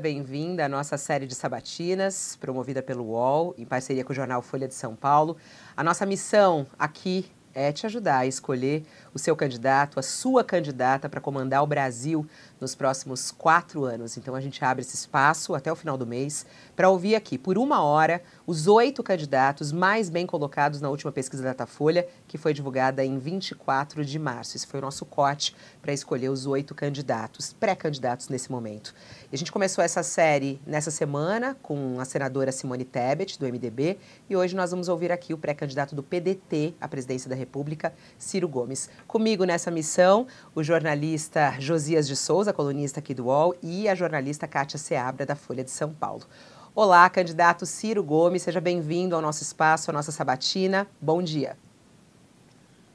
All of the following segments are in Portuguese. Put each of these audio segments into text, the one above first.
bem-vinda à nossa série de sabatinas, promovida pelo UOL, em parceria com o jornal Folha de São Paulo. A nossa missão aqui é te ajudar a escolher o seu candidato, a sua candidata para comandar o Brasil nos próximos quatro anos. Então a gente abre esse espaço até o final do mês para ouvir aqui, por uma hora, os oito candidatos mais bem colocados na última pesquisa da Datafolha, que foi divulgada em 24 de março. Esse foi o nosso corte para escolher os oito candidatos, pré-candidatos nesse momento. E a gente começou essa série nessa semana com a senadora Simone Tebet, do MDB, e hoje nós vamos ouvir aqui o pré-candidato do PDT à presidência da República, Ciro Gomes. Comigo nessa missão, o jornalista Josias de Souza, colunista aqui do UOL, e a jornalista Kátia Seabra, da Folha de São Paulo. Olá, candidato Ciro Gomes, seja bem-vindo ao nosso espaço, à nossa sabatina. Bom dia.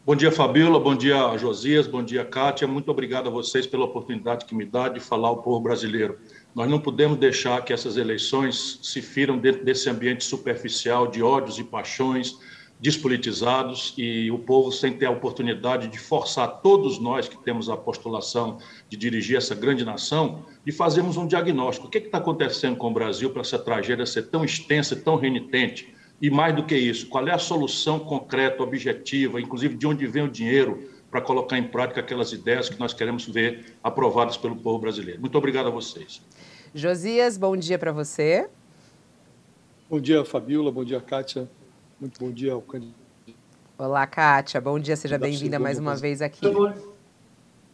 Bom dia, Fabíola. Bom dia, Josias. Bom dia, Kátia. Muito obrigado a vocês pela oportunidade que me dá de falar ao povo brasileiro. Nós não podemos deixar que essas eleições se firam dentro desse ambiente superficial de ódios e paixões, despolitizados e o povo sem ter a oportunidade de forçar todos nós que temos a postulação de dirigir essa grande nação, de fazermos um diagnóstico. O que é está acontecendo com o Brasil para essa tragédia ser tão extensa e tão renitente? E mais do que isso, qual é a solução concreta, objetiva, inclusive de onde vem o dinheiro para colocar em prática aquelas ideias que nós queremos ver aprovadas pelo povo brasileiro? Muito obrigado a vocês. Josias, bom dia para você. Bom dia, Fabiola. Bom dia, Kátia. Muito bom dia ao candidato. Olá, Kátia. Bom dia, seja bem-vinda mais uma vez aqui.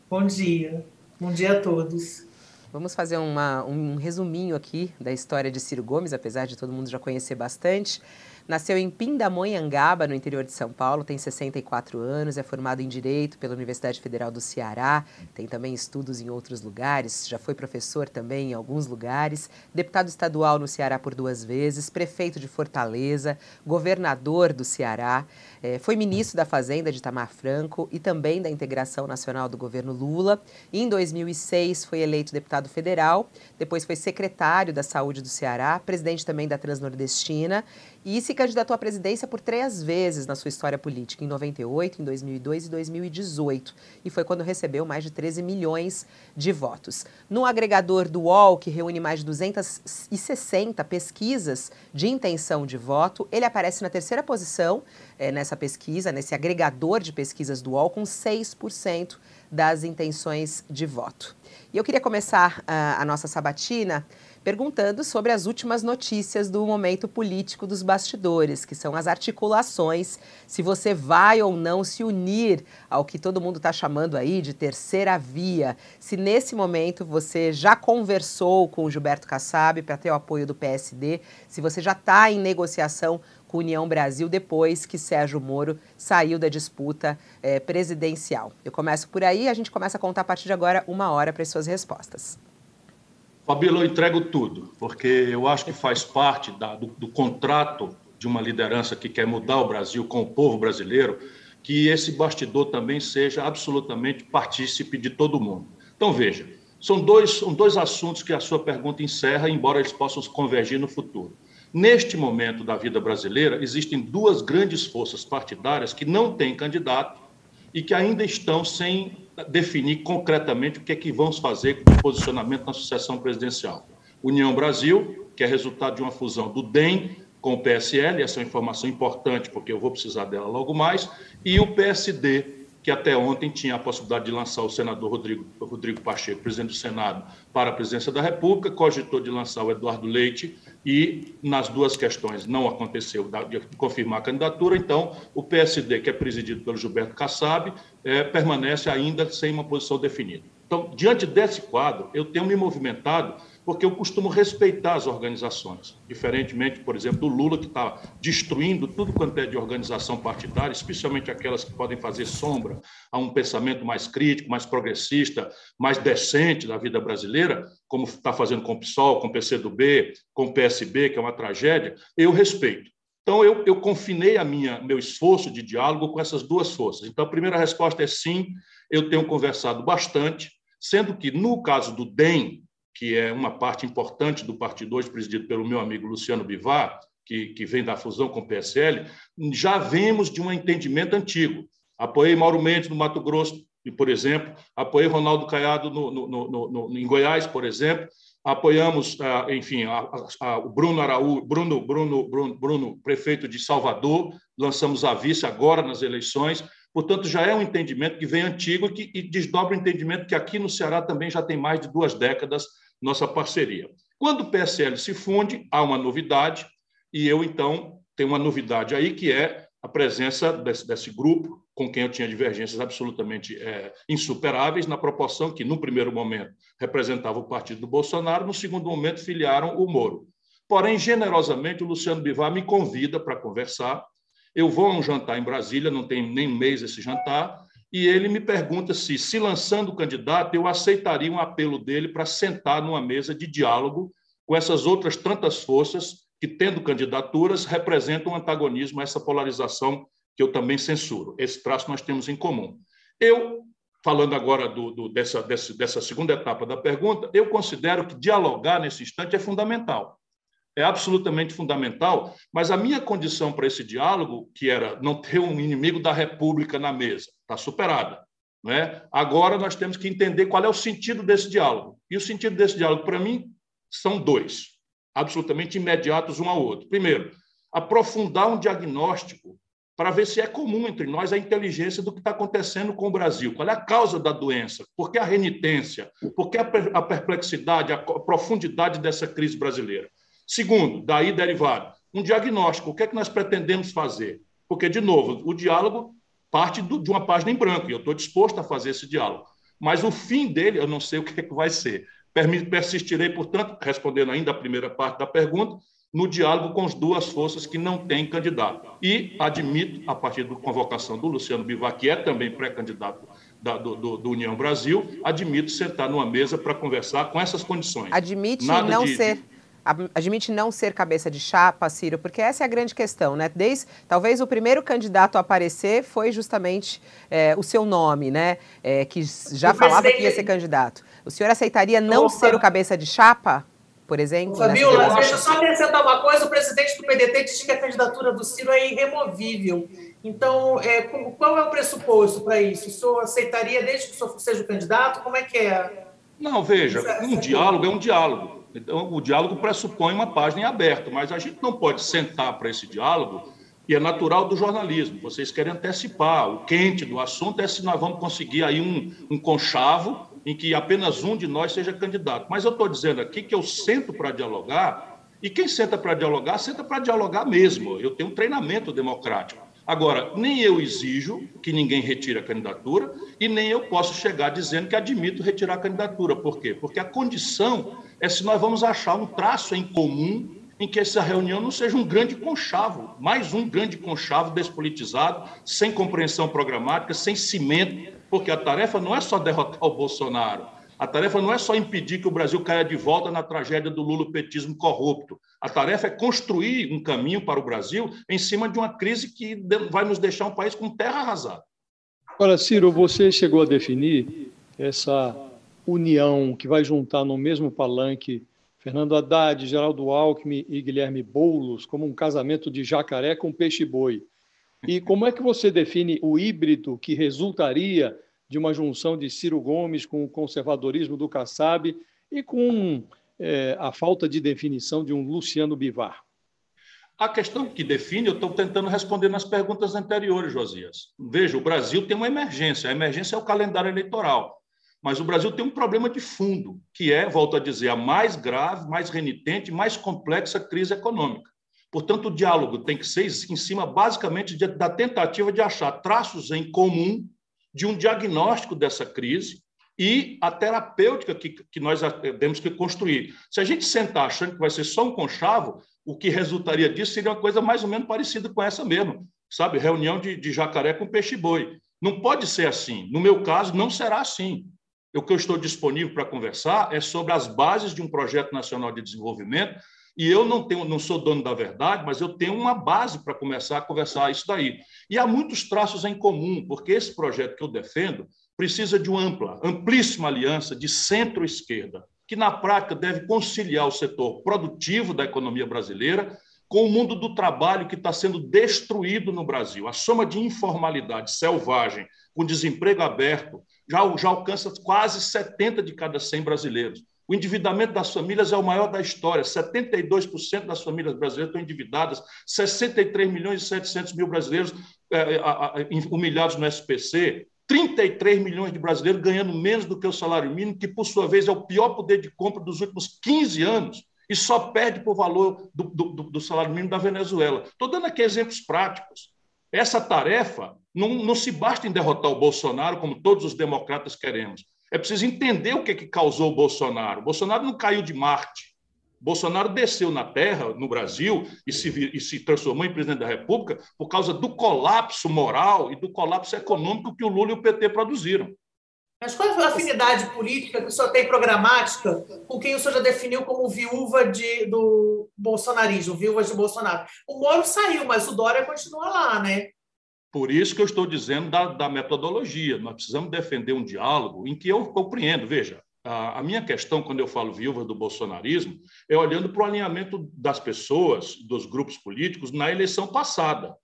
Bom dia. Bom dia a todos. Vamos fazer uma, um resuminho aqui da história de Ciro Gomes, apesar de todo mundo já conhecer bastante. Nasceu em Pindamonhangaba, no interior de São Paulo, tem 64 anos, é formado em Direito pela Universidade Federal do Ceará, tem também estudos em outros lugares, já foi professor também em alguns lugares, deputado estadual no Ceará por duas vezes, prefeito de Fortaleza, governador do Ceará, é, foi ministro da Fazenda de Itamar Franco e também da Integração Nacional do governo Lula. Em 2006 foi eleito deputado federal, depois foi secretário da Saúde do Ceará, presidente também da Transnordestina e se candidatou à presidência por três vezes na sua história política, em 98, em 2002 e 2018. E foi quando recebeu mais de 13 milhões de votos. No agregador do UOL, que reúne mais de 260 pesquisas de intenção de voto, ele aparece na terceira posição é, nessa pesquisa, nesse agregador de pesquisas do UOL, com 6% das intenções de voto. E eu queria começar uh, a nossa sabatina perguntando sobre as últimas notícias do momento político dos bastidores, que são as articulações, se você vai ou não se unir ao que todo mundo está chamando aí de terceira via. Se nesse momento você já conversou com o Gilberto Kassab para ter o apoio do PSD, se você já está em negociação com União Brasil depois que Sérgio Moro saiu da disputa eh, presidencial. Eu começo por aí, a gente começa a contar a partir de agora uma hora para as suas respostas. Fabíola, eu entrego tudo, porque eu acho que faz parte da, do, do contrato de uma liderança que quer mudar o Brasil com o povo brasileiro, que esse bastidor também seja absolutamente partícipe de todo mundo. Então, veja, são dois, são dois assuntos que a sua pergunta encerra, embora eles possam convergir no futuro. Neste momento da vida brasileira, existem duas grandes forças partidárias que não têm candidato e que ainda estão sem definir concretamente o que é que vamos fazer com o posicionamento na sucessão presidencial. União Brasil, que é resultado de uma fusão do DEM com o PSL, essa é uma informação importante porque eu vou precisar dela logo mais, e o PSD, que até ontem tinha a possibilidade de lançar o senador Rodrigo, Rodrigo Pacheco, presidente do Senado, para a presidência da República, cogitou de lançar o Eduardo Leite e, nas duas questões, não aconteceu de confirmar a candidatura, então o PSD, que é presidido pelo Gilberto Kassab, é, permanece ainda sem uma posição definida. Então, diante desse quadro, eu tenho me movimentado porque eu costumo respeitar as organizações, diferentemente, por exemplo, do Lula, que está destruindo tudo quanto é de organização partidária, especialmente aquelas que podem fazer sombra a um pensamento mais crítico, mais progressista, mais decente da vida brasileira, como está fazendo com o PSOL, com o PCdoB, com o PSB, que é uma tragédia, eu respeito. Então, eu, eu confinei a minha, meu esforço de diálogo com essas duas forças. Então, a primeira resposta é sim, eu tenho conversado bastante, sendo que, no caso do DEM, que é uma parte importante do partido hoje, presidido pelo meu amigo Luciano Bivar, que, que vem da fusão com o PSL, já vemos de um entendimento antigo. Apoiei Mauro Mendes no Mato Grosso, por exemplo, apoiei Ronaldo Caiado no, no, no, no, em Goiás, por exemplo, apoiamos, ah, enfim, a, a, o Bruno Araújo, Bruno, Bruno, Bruno, Bruno, prefeito de Salvador, lançamos a vice agora nas eleições. Portanto, já é um entendimento que vem antigo e, que, e desdobra o entendimento que aqui no Ceará também já tem mais de duas décadas nossa parceria. Quando o PSL se funde, há uma novidade, e eu, então, tenho uma novidade aí, que é a presença desse, desse grupo, com quem eu tinha divergências absolutamente é, insuperáveis, na proporção que, no primeiro momento, representava o partido do Bolsonaro, no segundo momento, filiaram o Moro. Porém, generosamente, o Luciano Bivar me convida para conversar. Eu vou a um jantar em Brasília, não tem nem mês esse jantar, e ele me pergunta se, se lançando candidato, eu aceitaria um apelo dele para sentar numa mesa de diálogo com essas outras tantas forças que, tendo candidaturas, representam um antagonismo a essa polarização que eu também censuro. Esse traço nós temos em comum. Eu, falando agora do, do, dessa, dessa, dessa segunda etapa da pergunta, eu considero que dialogar nesse instante é fundamental. É absolutamente fundamental, mas a minha condição para esse diálogo, que era não ter um inimigo da República na mesa, está superada. Não é? Agora nós temos que entender qual é o sentido desse diálogo. E o sentido desse diálogo, para mim, são dois absolutamente imediatos um ao outro. Primeiro, aprofundar um diagnóstico para ver se é comum entre nós a inteligência do que está acontecendo com o Brasil. Qual é a causa da doença? Por que a renitência? Por que a perplexidade, a profundidade dessa crise brasileira? Segundo, daí derivado, um diagnóstico. O que é que nós pretendemos fazer? Porque, de novo, o diálogo parte de uma página em branco, e eu estou disposto a fazer esse diálogo. Mas o fim dele, eu não sei o que, é que vai ser. Persistirei, portanto, respondendo ainda a primeira parte da pergunta, no diálogo com as duas forças que não têm candidato. E admito, a partir da convocação do Luciano Bivar, que é também pré-candidato da, do, do, do, União Brasil, admito sentar numa mesa para conversar com essas condições. Admite Nada não de, ser admite não ser cabeça de chapa, Ciro, porque essa é a grande questão, né? Desde talvez o primeiro candidato a aparecer foi justamente é, o seu nome, né? É, que já o falava presidente... que ia ser candidato. O senhor aceitaria não Opa. ser o cabeça de chapa, por exemplo? Fabiola, deixa eu só acrescentar uma coisa: o presidente do PDT disse que a candidatura do Ciro é irremovível. Então, é, qual é o pressuposto para isso? O senhor aceitaria desde que o senhor seja o candidato? Como é que é? Não, veja, um diálogo é um diálogo. Então, o diálogo pressupõe uma página em aberto, mas a gente não pode sentar para esse diálogo, e é natural do jornalismo. Vocês querem antecipar. O quente do assunto é se nós vamos conseguir aí um, um conchavo em que apenas um de nós seja candidato. Mas eu estou dizendo aqui que eu sento para dialogar, e quem senta para dialogar, senta para dialogar mesmo. Eu tenho um treinamento democrático. Agora, nem eu exijo que ninguém retire a candidatura e nem eu posso chegar dizendo que admito retirar a candidatura. Por quê? Porque a condição é se nós vamos achar um traço em comum em que essa reunião não seja um grande conchavo, mais um grande conchavo despolitizado, sem compreensão programática, sem cimento, porque a tarefa não é só derrotar o Bolsonaro, a tarefa não é só impedir que o Brasil caia de volta na tragédia do lulopetismo corrupto. A tarefa é construir um caminho para o Brasil em cima de uma crise que vai nos deixar um país com terra arrasada. Agora, Ciro, você chegou a definir essa união que vai juntar no mesmo palanque Fernando Haddad, Geraldo Alckmin e Guilherme Boulos como um casamento de jacaré com peixe-boi. E como é que você define o híbrido que resultaria de uma junção de Ciro Gomes com o conservadorismo do Kassab e com é, a falta de definição de um Luciano Bivar? A questão que define, eu estou tentando responder nas perguntas anteriores, Josias. Veja, o Brasil tem uma emergência. A emergência é o calendário eleitoral. Mas o Brasil tem um problema de fundo, que é, volto a dizer, a mais grave, mais renitente, mais complexa crise econômica. Portanto, o diálogo tem que ser em cima, basicamente, da tentativa de achar traços em comum de um diagnóstico dessa crise e a terapêutica que, que nós temos que construir. Se a gente sentar achando que vai ser só um conchavo, o que resultaria disso seria uma coisa mais ou menos parecida com essa mesmo, sabe? Reunião de, de jacaré com peixe-boi. Não pode ser assim. No meu caso, não será assim. O que eu estou disponível para conversar é sobre as bases de um projeto nacional de desenvolvimento e eu não tenho, não sou dono da verdade, mas eu tenho uma base para começar a conversar isso daí. E há muitos traços em comum, porque esse projeto que eu defendo precisa de uma ampla, amplíssima aliança de centro-esquerda, que na prática deve conciliar o setor produtivo da economia brasileira com o mundo do trabalho que está sendo destruído no Brasil. A soma de informalidade selvagem, com desemprego aberto, já, já alcança quase 70 de cada 100 brasileiros. O endividamento das famílias é o maior da história. 72% das famílias brasileiras estão endividadas, 63 milhões e 700 mil brasileiros é, humilhados no SPC, 33 milhões de brasileiros ganhando menos do que o salário mínimo, que, por sua vez, é o pior poder de compra dos últimos 15 anos e só perde por valor do, do, do salário mínimo da Venezuela. Estou dando aqui exemplos práticos. Essa tarefa não, não se basta em derrotar o Bolsonaro, como todos os democratas queremos. É preciso entender o que, que causou o Bolsonaro. O Bolsonaro não caiu de Marte. O Bolsonaro desceu na Terra, no Brasil, e se, e se transformou em presidente da República por causa do colapso moral e do colapso econômico que o Lula e o PT produziram. Mas qual é a afinidade política que o senhor tem programática com quem o senhor já definiu como viúva de, do bolsonarismo, viúva de Bolsonaro? O Moro saiu, mas o Dória continua lá, né? Por isso que eu estou dizendo da, da metodologia. Nós precisamos defender um diálogo em que eu compreendo. Veja, a, a minha questão, quando eu falo viúva do bolsonarismo, é olhando para o alinhamento das pessoas, dos grupos políticos, na eleição passada.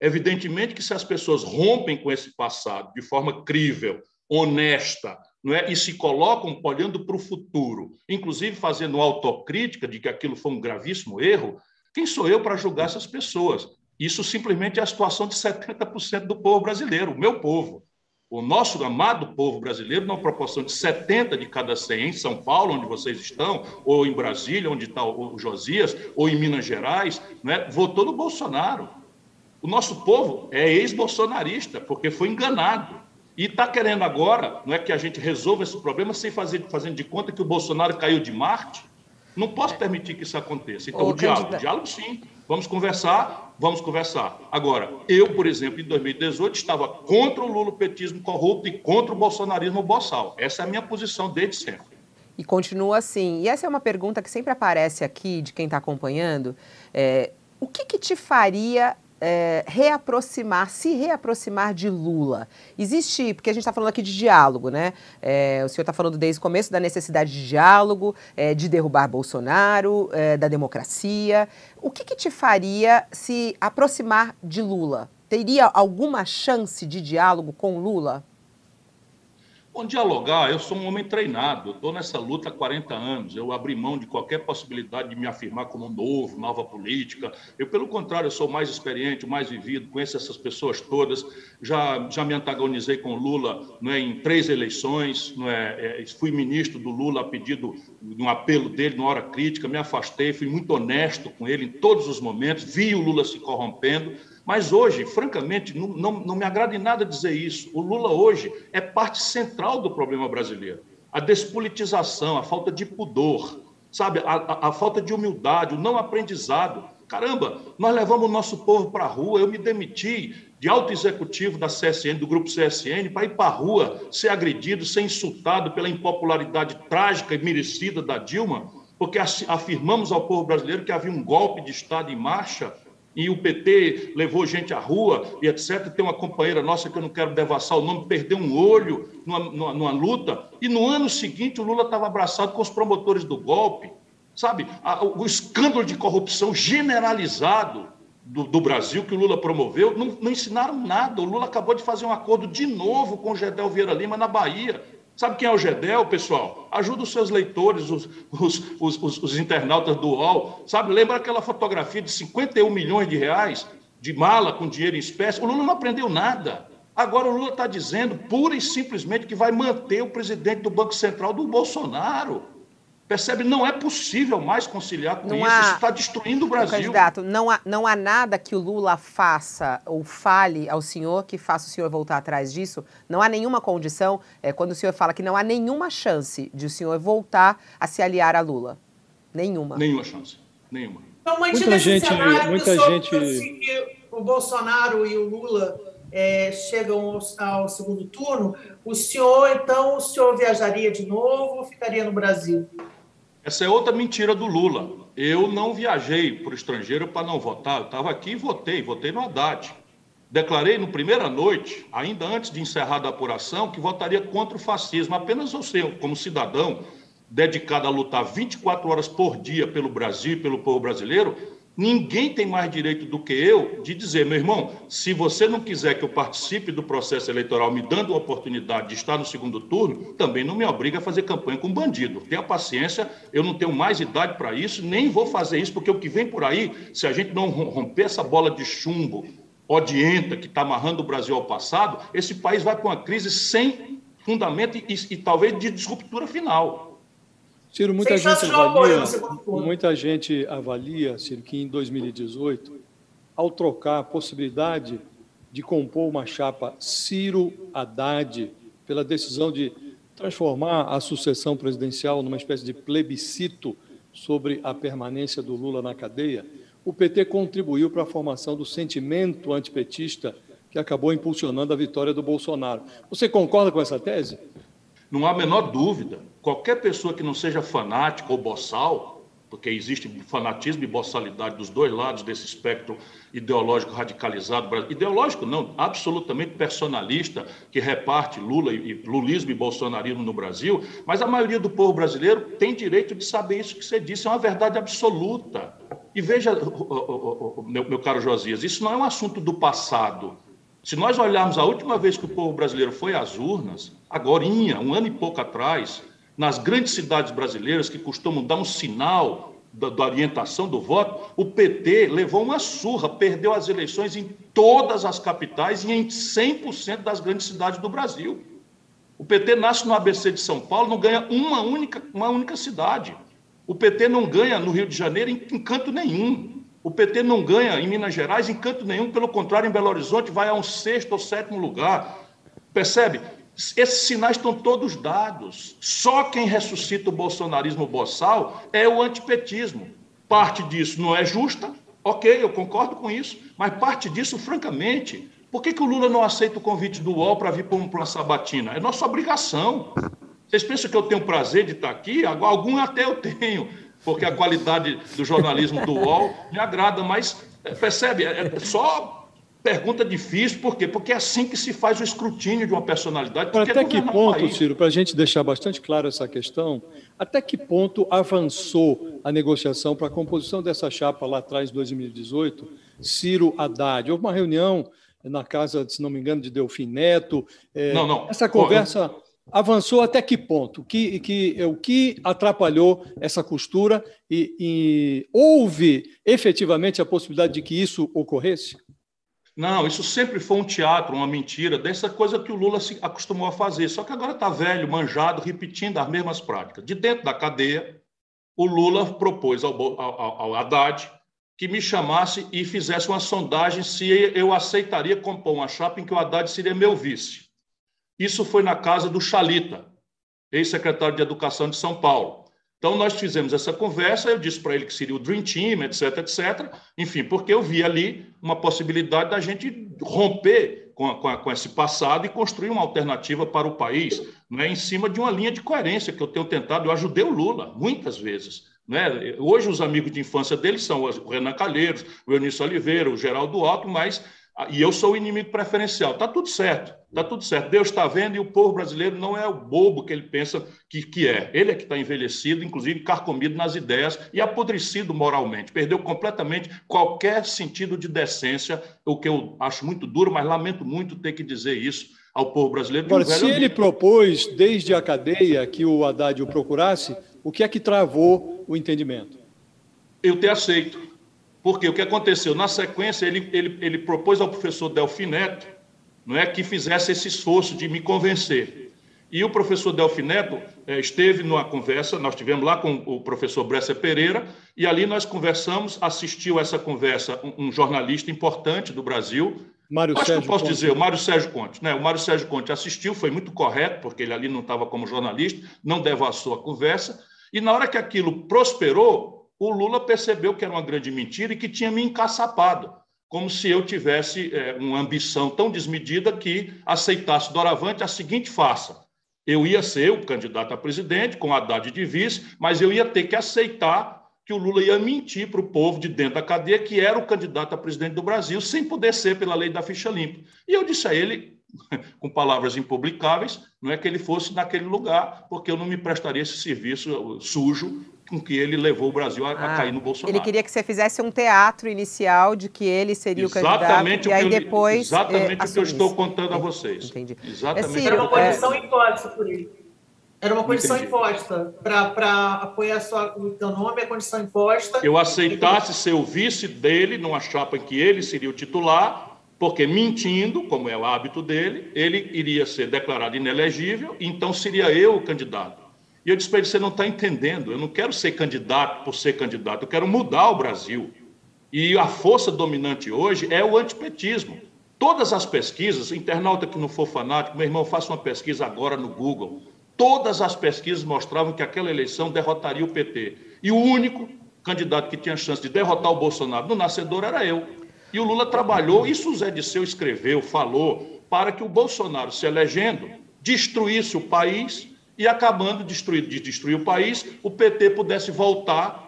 Evidentemente que se as pessoas rompem com esse passado de forma crível, honesta, não é? e se colocam olhando para o futuro, inclusive fazendo autocrítica de que aquilo foi um gravíssimo erro, quem sou eu para julgar essas pessoas? Isso simplesmente é a situação de 70% do povo brasileiro, o meu povo. O nosso amado povo brasileiro, numa proporção de 70 de cada 100, em São Paulo, onde vocês estão, ou em Brasília, onde está o Josias, ou em Minas Gerais, né, votou no Bolsonaro. O nosso povo é ex-bolsonarista, porque foi enganado. E está querendo agora não é que a gente resolva esse problema sem fazer fazendo de conta que o Bolsonaro caiu de Marte. Não posso permitir que isso aconteça. Então, Ô, o diálogo, o diálogo sim, Vamos conversar? Vamos conversar. Agora, eu, por exemplo, em 2018, estava contra o lulopetismo corrupto e contra o bolsonarismo boçal. Essa é a minha posição desde sempre. E continua assim. E essa é uma pergunta que sempre aparece aqui de quem está acompanhando. É, o que, que te faria é, reaproximar, se reaproximar de Lula? Existe, porque a gente está falando aqui de diálogo, né? É, o senhor está falando desde o começo da necessidade de diálogo, é, de derrubar Bolsonaro, é, da democracia. O que, que te faria se aproximar de Lula? Teria alguma chance de diálogo com Lula? Bom, dialogar, eu sou um homem treinado, estou nessa luta há 40 anos, eu abri mão de qualquer possibilidade de me afirmar como novo, nova política. Eu, pelo contrário, eu sou mais experiente, mais vivido, conheço essas pessoas todas, já, já me antagonizei com Lula não é, em três eleições, não é, é, fui ministro do Lula a pedido de um apelo dele, numa hora crítica, me afastei, fui muito honesto com ele em todos os momentos, vi o Lula se corrompendo, mas hoje, francamente, não, não, não me agrada em nada dizer isso. O Lula hoje é parte central do problema brasileiro. A despolitização, a falta de pudor, sabe, a, a, a falta de humildade, o não aprendizado. Caramba, nós levamos o nosso povo para a rua. Eu me demiti de alto executivo da CSN, do grupo CSN, para ir para a rua, ser agredido, ser insultado pela impopularidade trágica e merecida da Dilma, porque afirmamos ao povo brasileiro que havia um golpe de Estado em marcha e o PT levou gente à rua e etc. Tem uma companheira nossa que eu não quero devassar o nome, perdeu um olho numa, numa, numa luta, e no ano seguinte o Lula estava abraçado com os promotores do golpe. Sabe, o escândalo de corrupção generalizado do, do, Brasil que o Lula promoveu, não, não ensinaram nada. O Lula acabou de fazer um acordo de novo com o Gedel Vieira Lima na Bahia Sabe quem é o Gedel, pessoal? Ajuda os seus leitores, os, os, os, os, internautas do UOL. Sabe, lembra aquela fotografia de 51 milhões de reais de mala com dinheiro em espécie? O Lula não aprendeu nada. Agora o Lula está dizendo pura e simplesmente que vai manter o presidente do Banco Central do Bolsonaro. Percebe? Não é possível mais conciliar com não isso. Há, isso está destruindo o Brasil. Candidato, não há, não há nada que o Lula faça ou fale ao senhor que faça o senhor voltar atrás disso? Não há nenhuma condição, é, quando o senhor fala que não há nenhuma chance de o senhor voltar a se aliar a Lula? Nenhuma. Nenhuma chance. Nenhuma. Então, muita gente, muita gente... que o Bolsonaro e o Lula é, chegam ao, ao, segundo turno, o senhor, então, o senhor viajaria de novo ou ficaria no Brasil? Essa é outra mentira do Lula. Eu não viajei para o estrangeiro para não votar. Eu estava aqui e votei, votei no Haddad. Declarei no primeira noite, ainda antes de encerrar a apuração, que votaria contra o fascismo. Apenas sei, como cidadão dedicado a lutar 24 horas por dia pelo Brasil pelo povo brasileiro, Ninguém tem mais direito do que eu de dizer, meu irmão, se você não quiser que eu participe do processo eleitoral me dando a oportunidade de estar no segundo turno, também não me obriga a fazer campanha com bandido. Tenha paciência, eu não tenho mais idade para isso, nem vou fazer isso, porque o que vem por aí, se a gente não romper essa bola de chumbo odienta que está amarrando o Brasil ao passado, esse país vai para uma crise sem fundamento e, e, e talvez de disruptura final. Ciro, muita gente, avalia, muita gente avalia, Ciro, que em 2018, ao trocar a possibilidade de compor uma chapa Ciro Haddad, pela decisão de transformar a sucessão presidencial numa espécie de plebiscito sobre a permanência do Lula na cadeia, o PT contribuiu para a formação do sentimento antipetista que acabou impulsionando a vitória do Bolsonaro. Você concorda com essa tese? Não há a menor dúvida. Qualquer pessoa que não seja fanática ou boçal, porque existe fanatismo e boçalidade dos dois lados desse espectro ideológico radicalizado, ideológico não, absolutamente personalista, que reparte Lula e lulismo e bolsonarismo no Brasil, mas a maioria do povo brasileiro tem direito de saber isso que você disse, é uma verdade absoluta. E veja, meu, meu caro Josias, isso não é um assunto do passado. Se nós olharmos a última vez que o povo brasileiro foi às urnas, agora, um ano e pouco atrás, nas grandes cidades brasileiras que costumam dar um sinal da, da, orientação do voto, o PT levou uma surra, perdeu as eleições em todas as capitais e em 100% das grandes cidades do Brasil. O PT nasce no ABC de São Paulo, não ganha uma única, uma única cidade. O PT não ganha no Rio de Janeiro em, em canto nenhum. O PT não ganha em Minas Gerais em canto nenhum, pelo contrário, em Belo Horizonte vai a um sexto ou sétimo lugar. Percebe? Esses sinais estão todos dados. Só quem ressuscita o bolsonarismo boçal é o antipetismo. Parte disso não é justa, ok, eu concordo com isso, mas parte disso, francamente, por que, que o Lula não aceita o convite do UOL para vir para uma sabatina? É nossa obrigação. Vocês pensam que eu tenho prazer de estar aqui? Algum até eu tenho porque a qualidade do jornalismo do UOL me agrada, mas é, percebe, é, é só pergunta difícil, por quê? Porque é assim que se faz o escrutínio de uma personalidade. até que ponto, Ciro, para a gente deixar bastante claro essa questão, até que ponto avançou a negociação para a composição dessa chapa lá atrás, em 2018, Ciro Haddad? Houve uma reunião na casa, se não me engano, de Delfim Neto. É, não, não. Essa conversa avançou até que ponto? Que, que, o que atrapalhou essa costura e, e houve efetivamente a possibilidade de que isso ocorresse? Não, isso sempre foi um teatro, uma mentira, dessa coisa que o Lula se acostumou a fazer. Só que agora está velho, manjado, repetindo as mesmas práticas. De dentro da cadeia, o Lula propôs ao, ao, ao Haddad que me chamasse e fizesse uma sondagem se eu aceitaria compor uma chapa em que o Haddad seria meu vice. Isso foi na casa do Chalita, ex-secretário de Educação de São Paulo. Então, nós fizemos essa conversa, eu disse para ele que seria o Dream Team, etc, etc. Enfim, porque eu vi ali uma possibilidade da gente romper com, com, com esse passado e construir uma alternativa para o país, né, em cima de uma linha de coerência que eu tenho tentado. Eu ajudei o Lula, muitas vezes. Né? Hoje, os amigos de infância dele são o Renan Calheiros, o Eunício Oliveira, o Geraldo Alto, mas e eu sou o inimigo preferencial. Está tudo certo, está tudo certo. Deus está vendo e o povo brasileiro não é o bobo que ele pensa que, que é. Ele é que está envelhecido, inclusive carcomido nas ideias e apodrecido moralmente. Perdeu completamente qualquer sentido de decência, o que eu acho muito duro, mas lamento muito ter que dizer isso ao povo brasileiro. Agora, se ele propôs, desde a cadeia, que o Haddad o procurasse, o que é que travou o entendimento? Eu ter aceito porque o que aconteceu? Na sequência, ele, ele, ele propôs ao professor Delfim Neto não é, que fizesse esse esforço de me convencer. E o professor Delfim Neto é, esteve numa conversa, nós tivemos lá com o professor Bresser Pereira, e ali nós conversamos, assistiu essa conversa um, um jornalista importante do Brasil, Mário Acho Sérgio que eu posso Conte. dizer, o Mário Sérgio Conte. Né? O Mário Sérgio Conte assistiu, foi muito correto, porque ele ali não estava como jornalista, não devassou a conversa, e na hora que aquilo prosperou, o Lula percebeu que era uma grande mentira e que tinha me encaçapado, como se eu tivesse é, uma ambição tão desmedida que aceitasse doravante a seguinte farsa. Eu ia ser o candidato a presidente, com Haddad de vice, mas eu ia ter que aceitar que o Lula ia mentir para o povo de dentro da cadeia que era o candidato a presidente do Brasil, sem poder ser pela lei da ficha limpa. E eu disse a ele, com palavras impublicáveis, não é que ele fosse naquele lugar, porque eu não me prestaria esse serviço sujo com que ele levou o Brasil a, ah, a cair no Bolsonaro. Ele queria que você fizesse um teatro inicial de que ele seria exatamente o candidato e aí eu, depois Exatamente é, o que eu estou contando a vocês. Entendi. Exatamente. Era uma condição é... imposta por ele. Era uma condição Entendi. imposta. Para apoiar sua, o teu nome, a condição imposta. Eu aceitasse ser o vice dele numa chapa em que ele seria o titular, porque mentindo, como é o hábito dele, ele iria ser declarado inelegível, então seria eu o candidato. E eu disse para ele: você não está entendendo, eu não quero ser candidato por ser candidato, eu quero mudar o Brasil. E a força dominante hoje é o antipetismo. Todas as pesquisas, internauta que não for fanático, meu irmão, faça uma pesquisa agora no Google. Todas as pesquisas mostravam que aquela eleição derrotaria o PT. E o único candidato que tinha chance de derrotar o Bolsonaro no nascedor era eu. E o Lula trabalhou, isso o Zé Disseu escreveu, falou, para que o Bolsonaro, se elegendo, destruísse o país e acabando de destruir, de destruir o país, o PT pudesse voltar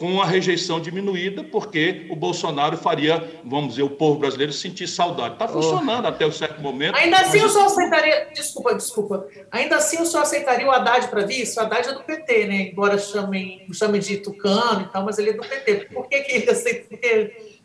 com a rejeição diminuída, porque o Bolsonaro faria, vamos dizer, o povo brasileiro sentir saudade. Está funcionando oh. até um certo momento. Ainda assim o senhor aceitaria. Desculpa, desculpa. Ainda assim o senhor aceitaria o Haddad para vice? O Haddad é do PT, né? Embora chamem, chamem de Tucano e tal, mas ele é do PT. Por que, que ele aceita?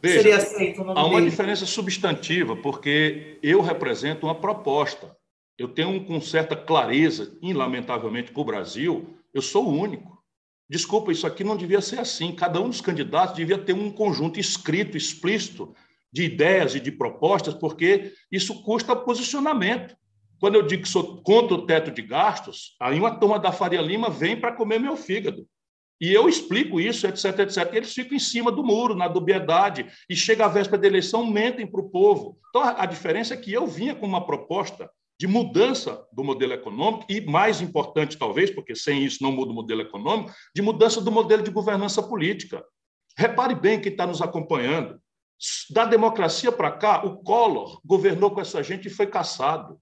Veja, seria aceito o nome Há uma dele? diferença substantiva, porque eu represento uma proposta. Eu tenho com certa clareza, lamentavelmente para o Brasil, eu sou o único. Desculpa, isso aqui não devia ser assim. Cada um dos candidatos devia ter um conjunto escrito, explícito, de ideias e de propostas, porque isso custa posicionamento. Quando eu digo que sou contra o teto de gastos, aí uma turma da Faria Lima vem para comer meu fígado. E eu explico isso, etc, etc. E eles ficam em cima do muro, na dubiedade, e chega a véspera da eleição, mentem para o povo. Então, a diferença é que eu vinha com uma proposta de mudança do modelo econômico e, mais importante talvez, porque sem isso não muda o modelo econômico, de mudança do modelo de governança política. Repare bem quem está nos acompanhando. Da democracia para cá, o Collor governou com essa gente e foi caçado.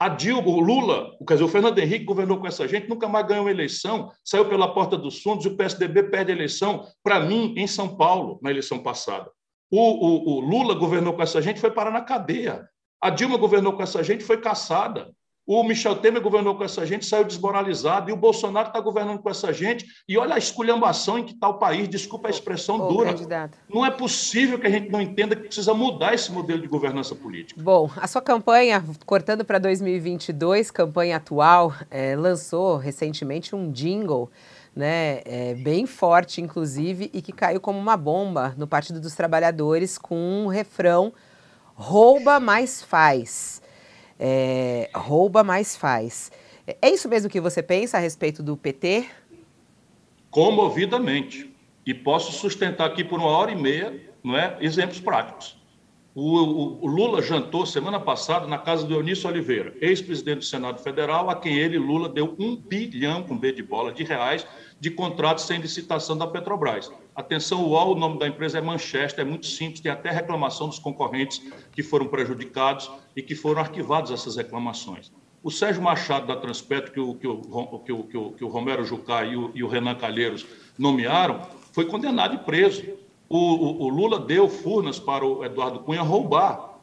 A Dilma, o Lula, quer dizer, o Fernando Henrique governou com essa gente, nunca mais ganhou eleição, saiu pela porta dos fundos e o PSDB perde a eleição, para mim, em São Paulo, na eleição passada. O, o, o Lula governou com essa gente foi parar na cadeia. A Dilma governou com essa gente, foi caçada. O Michel Temer governou com essa gente, saiu desmoralizado. E o Bolsonaro está governando com essa gente. E olha a esculhambação em que está o país. Desculpa a expressão Ô, dura. Candidato. Não é possível que a gente não entenda que precisa mudar esse modelo de governança política. Bom, a sua campanha, cortando para 2022, campanha atual, é, lançou recentemente um jingle. Né, é, bem forte, inclusive, e que caiu como uma bomba no Partido dos Trabalhadores com um refrão rouba mais faz. É, rouba mais faz. É isso mesmo que você pensa a respeito do PT? Comovidamente. E posso sustentar aqui por uma hora e meia não é, exemplos práticos. O, o, o Lula jantou semana passada na casa do Eunício Oliveira, ex-presidente do Senado Federal, a quem ele, Lula, deu um bilhão com B de bola de reais de contratos sem licitação da Petrobras. Atenção, UOL, o nome da empresa é Manchester, é muito simples, tem até reclamação dos concorrentes que foram prejudicados e que foram arquivados essas reclamações. O Sérgio Machado da Transpetro, que o, que o, que o, que o, que o Romero Jucá e o, e o Renan Calheiros nomearam, foi condenado e preso. O, o, o, Lula deu Furnas para o Eduardo Cunha roubar.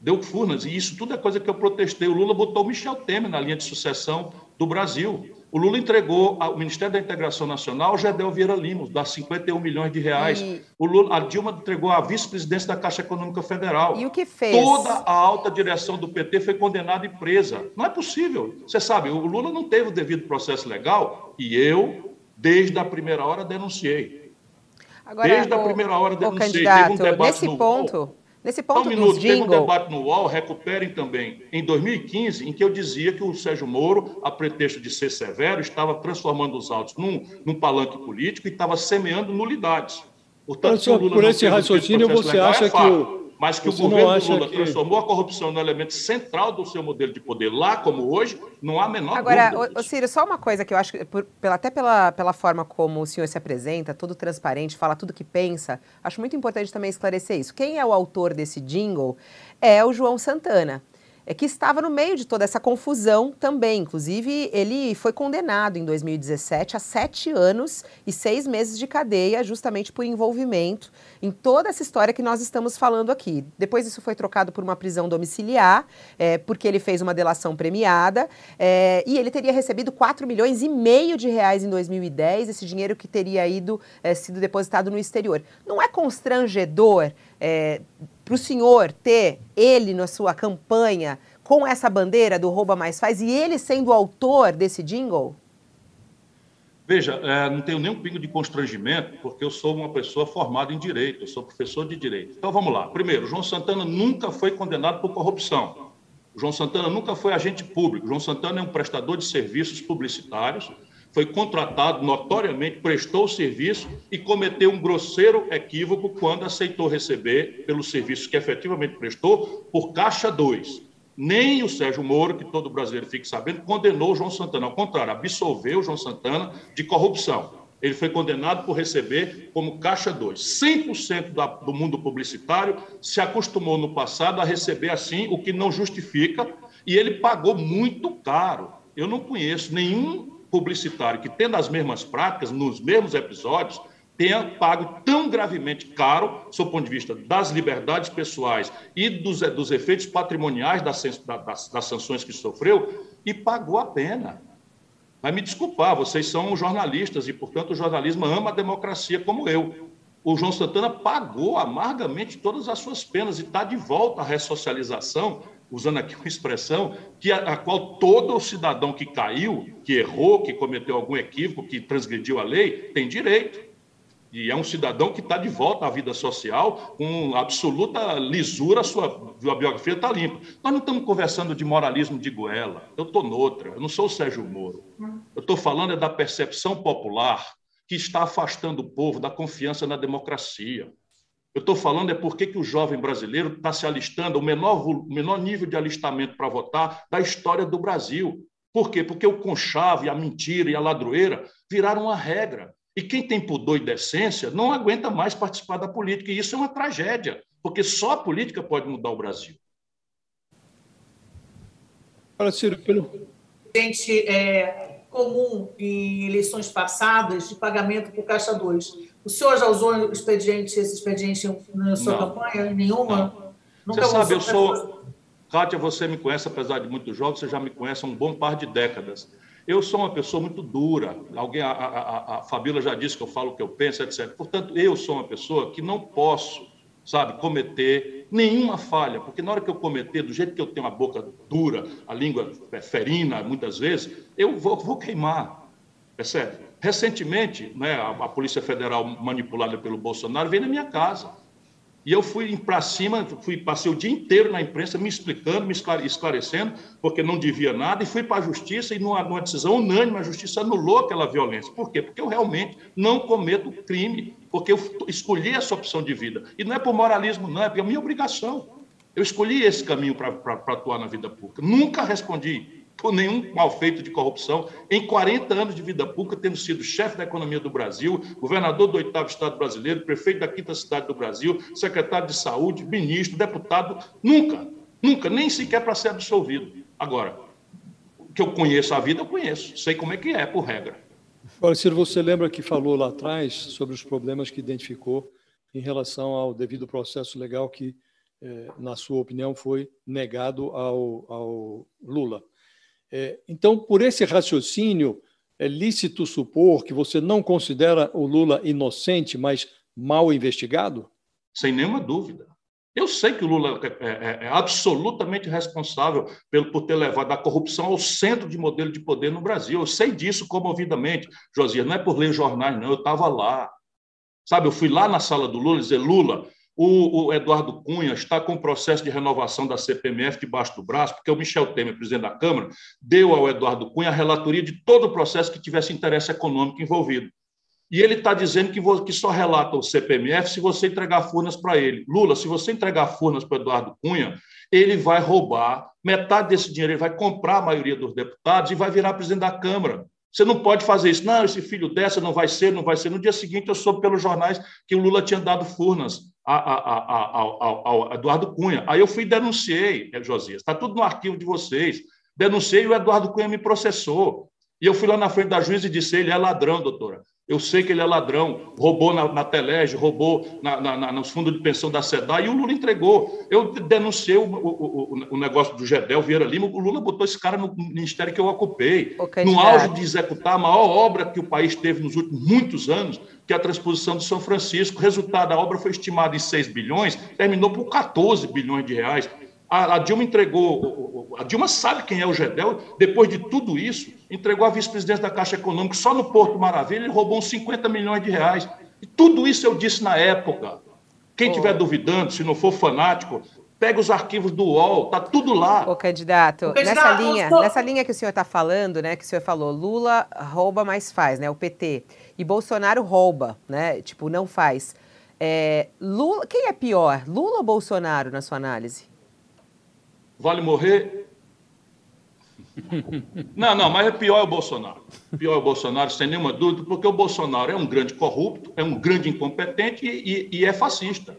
Deu Furnas, e isso tudo é coisa que eu protestei. O Lula botou o Michel Temer na linha de sucessão do Brasil. O Lula entregou ao Ministério da Integração Nacional Gedel Vieira Lima, dá 51 milhões de reais. E... O Lula, a Dilma entregou a vice-presidência da Caixa Econômica Federal. E o que fez? Toda a alta direção do PT foi condenada e presa. Não é possível. Você sabe, o Lula não teve o devido processo legal e eu, desde a primeira hora, denunciei. Agora, desde o, a primeira hora denunciei. Teve um debate nesse no ponto, Nesse ponto um minuto, teve um debate no UOL, recuperem também, em 2015, em que eu dizia que o Sérgio Moro, a pretexto de ser severo, estava transformando os autos num, num palanque político e estava semeando nulidades. Portanto, Lula por esse raciocínio, você legal, acha é que o, mas que o governo Lula que... transformou a corrupção no elemento central do seu modelo de poder lá como hoje, não há a menor Agora, dúvida. Agora, Ciro, só uma coisa que eu acho, que, por, pela, até pela, pela forma como o senhor se apresenta, todo transparente, fala tudo que pensa, acho muito importante também esclarecer isso. Quem é o autor desse jingle é o João Santana. É que estava no meio de toda essa confusão também. Inclusive, ele foi condenado em 2017 a sete anos e seis meses de cadeia, justamente por envolvimento em toda essa história que nós estamos falando aqui. Depois, isso foi trocado por uma prisão domiciliar, é, porque ele fez uma delação premiada, é, e ele teria recebido 4 milhões e meio de reais em 2010, esse dinheiro que teria ido é, sido depositado no exterior. Não é constrangedor? Para o senhor ter ele na sua campanha com essa bandeira do Rouba Mais Faz e ele sendo o autor desse jingle? Veja, é, não tenho nenhum pingo de constrangimento, porque eu sou uma pessoa formada em direito, eu sou professor de direito. Então vamos lá. Primeiro, João Santana nunca foi condenado por corrupção. João Santana nunca foi agente público. João Santana é um prestador de serviços publicitários foi contratado notoriamente, prestou o serviço e cometeu um grosseiro equívoco quando aceitou receber pelos serviços que efetivamente prestou por Caixa 2. Nem o Sérgio Moro, que todo brasileiro fique sabendo, condenou o João Santana. Ao contrário, absolveu o João Santana de corrupção. Ele foi condenado por receber como Caixa 2. 100% da, do mundo publicitário se acostumou no passado a receber assim, o que não justifica, e ele pagou muito caro. Eu não conheço nenhum publicitário que, tendo as mesmas práticas, nos mesmos episódios, tenha pago tão gravemente caro, do ponto de vista das liberdades pessoais e dos, dos efeitos patrimoniais das, das, das sanções que sofreu, e pagou a pena. Vai me desculpar, vocês são jornalistas e, portanto, o jornalismo ama a democracia como eu. O João Santana pagou amargamente todas as suas penas e está de volta à ressocialização usando aqui uma expressão, que a, a, qual todo cidadão que caiu, que errou, que cometeu algum equívoco, que transgrediu a lei, tem direito. E é um cidadão que está de volta à vida social com absoluta lisura, a sua a biografia está limpa. Nós não estamos conversando de moralismo de goela. Eu estou noutra, eu não sou o Sérgio Moro. Eu estou falando é da percepção popular que está afastando o povo da confiança na democracia. Eu estou falando é por que o jovem brasileiro está se alistando, o menor, o menor nível de alistamento para votar da história do Brasil. Por quê? Porque o conchave, a mentira e a ladroeira viraram uma regra. E quem tem pudor e decência não aguenta mais participar da política. E isso é uma tragédia, porque só a política pode mudar o Brasil. Fala, Ciro, pelo. Gente, é comum em eleições passadas de pagamento por Caixa 2 o senhor já usou expediente, esse expediente na sua não. campanha? Nenhuma? Não. Nunca você sabe, eu sou. Kátia, você me conhece, apesar de muito jovem, você já me conhece há um bom par de décadas. Eu sou uma pessoa muito dura. Alguém, a, a, a Fabíola já disse que eu falo o que eu penso, etc. Portanto, eu sou uma pessoa que não posso, sabe, cometer nenhuma falha, porque na hora que eu cometer, do jeito que eu tenho a boca dura, a língua ferina, muitas vezes, eu vou, vou queimar. Percebe? Recentemente, né, a, a, Polícia Federal, manipulada pelo Bolsonaro, veio na minha casa. E eu fui para cima, fui, passei o dia inteiro na imprensa me explicando, me esclarecendo, porque não devia nada, e fui para a justiça, e numa, numa decisão unânime, a justiça anulou aquela violência. Por quê? Porque eu realmente não cometo crime, porque eu escolhi essa opção de vida. E não é por moralismo, não, é porque é minha obrigação. Eu escolhi esse caminho para atuar na vida pública. Nunca respondi por nenhum mal feito de corrupção, em 40 anos de vida pública, tendo sido chefe da economia do Brasil, governador do oitavo estado brasileiro, prefeito da quinta cidade do Brasil, secretário de saúde, ministro, deputado, nunca, nunca, nem sequer para ser absolvido. Agora, que eu conheço a vida, eu conheço, sei como é que é, por regra. Olha, Ciro, você lembra que falou lá atrás sobre os problemas que identificou em relação ao devido processo legal que, eh, na sua opinião, foi negado ao, ao Lula. É, então, por esse raciocínio, é lícito supor que você não considera o Lula inocente, mas mal investigado? Sem nenhuma dúvida. Eu sei que o Lula é, é, é absolutamente responsável pelo, por ter levado a corrupção ao centro de modelo de poder no Brasil. Eu sei disso comovidamente, Josias. Não é por ler jornais, não. Eu estava lá. Sabe, eu fui lá na sala do Lula dizer: Lula, o, o, Eduardo Cunha está com o processo de renovação da CPMF debaixo do braço, porque o Michel Temer, presidente da Câmara, deu ao Eduardo Cunha a relatoria de todo o processo que tivesse interesse econômico envolvido. E ele está dizendo que, que, só relata o CPMF se você entregar Furnas para ele. Lula, se você entregar Furnas para Eduardo Cunha, ele vai roubar metade desse dinheiro, ele vai comprar a maioria dos deputados e vai virar presidente da Câmara. Você não pode fazer isso. Não, esse filho dessa não vai ser, não vai ser. No dia seguinte, eu soube pelos jornais que o Lula tinha dado Furnas a, a, a, Eduardo Cunha. Aí eu fui e denunciei, é, Josias, está tudo no arquivo de vocês. Denunciei e o Eduardo Cunha me processou. E eu fui lá na frente da juíza e disse: ele é ladrão, doutora. Eu sei que ele é ladrão, roubou na, na Telege, roubou na, na, nos fundos de pensão da SEDA, e o Lula entregou. Eu denunciei o, o, o, o negócio do Gedel Vieira Lima, o Lula botou esse cara no ministério que eu ocupei. No auge de executar a maior obra que o país teve nos últimos muitos anos, que é a transposição de São Francisco. O resultado da obra foi estimado em 6 bilhões, terminou por 14 bilhões de reais. A, a Dilma entregou, a Dilma sabe quem é o Gedel, depois de tudo isso, entregou a vice-presidência da Caixa Econômica só no Porto Maravilha, ele roubou uns 50 milhões de reais. E tudo isso eu disse na época. Quem estiver oh. duvidando, se não for fanático, pega os arquivos do UOL, tá tudo lá. Ô, candidato, candidato nessa linha, tô... nessa linha que o senhor está falando, né, que o senhor falou, Lula rouba, mas faz, né, o PT, e Bolsonaro rouba, né, tipo, não faz. É, Lula, quem é pior, Lula ou Bolsonaro, na sua análise? Vale morrer? Não, não, mas é pior é o Bolsonaro. Pior é o Bolsonaro, sem nenhuma dúvida, porque o Bolsonaro é um grande corrupto, é um grande incompetente e, e, e é fascista.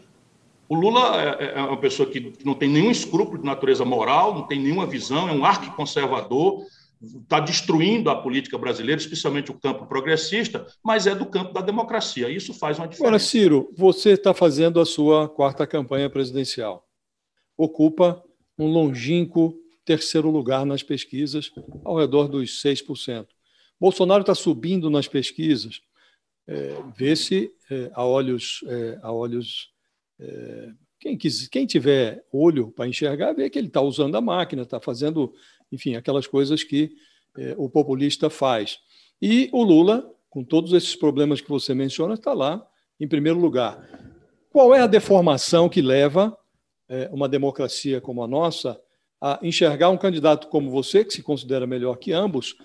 O Lula é, é, é, uma pessoa que não tem nenhum escrúpulo de natureza moral, não tem nenhuma visão, é um arquiconservador, está destruindo a política brasileira, especialmente o campo progressista, mas é do campo da democracia. Isso faz uma diferença. Agora, Ciro, você está fazendo a sua quarta campanha presidencial. Ocupa um longínquo terceiro lugar nas pesquisas, ao redor dos 6%. Bolsonaro está subindo nas pesquisas, é, vê-se é, a olhos. É, a olhos é, quem, quis, quem tiver olho para enxergar, vê que ele está usando a máquina, está fazendo, enfim, aquelas coisas que é, o populista faz. E o Lula, com todos esses problemas que você menciona, está lá em primeiro lugar. Qual é a deformação que leva uma democracia como a nossa, a enxergar um candidato como você, que se considera melhor que ambos,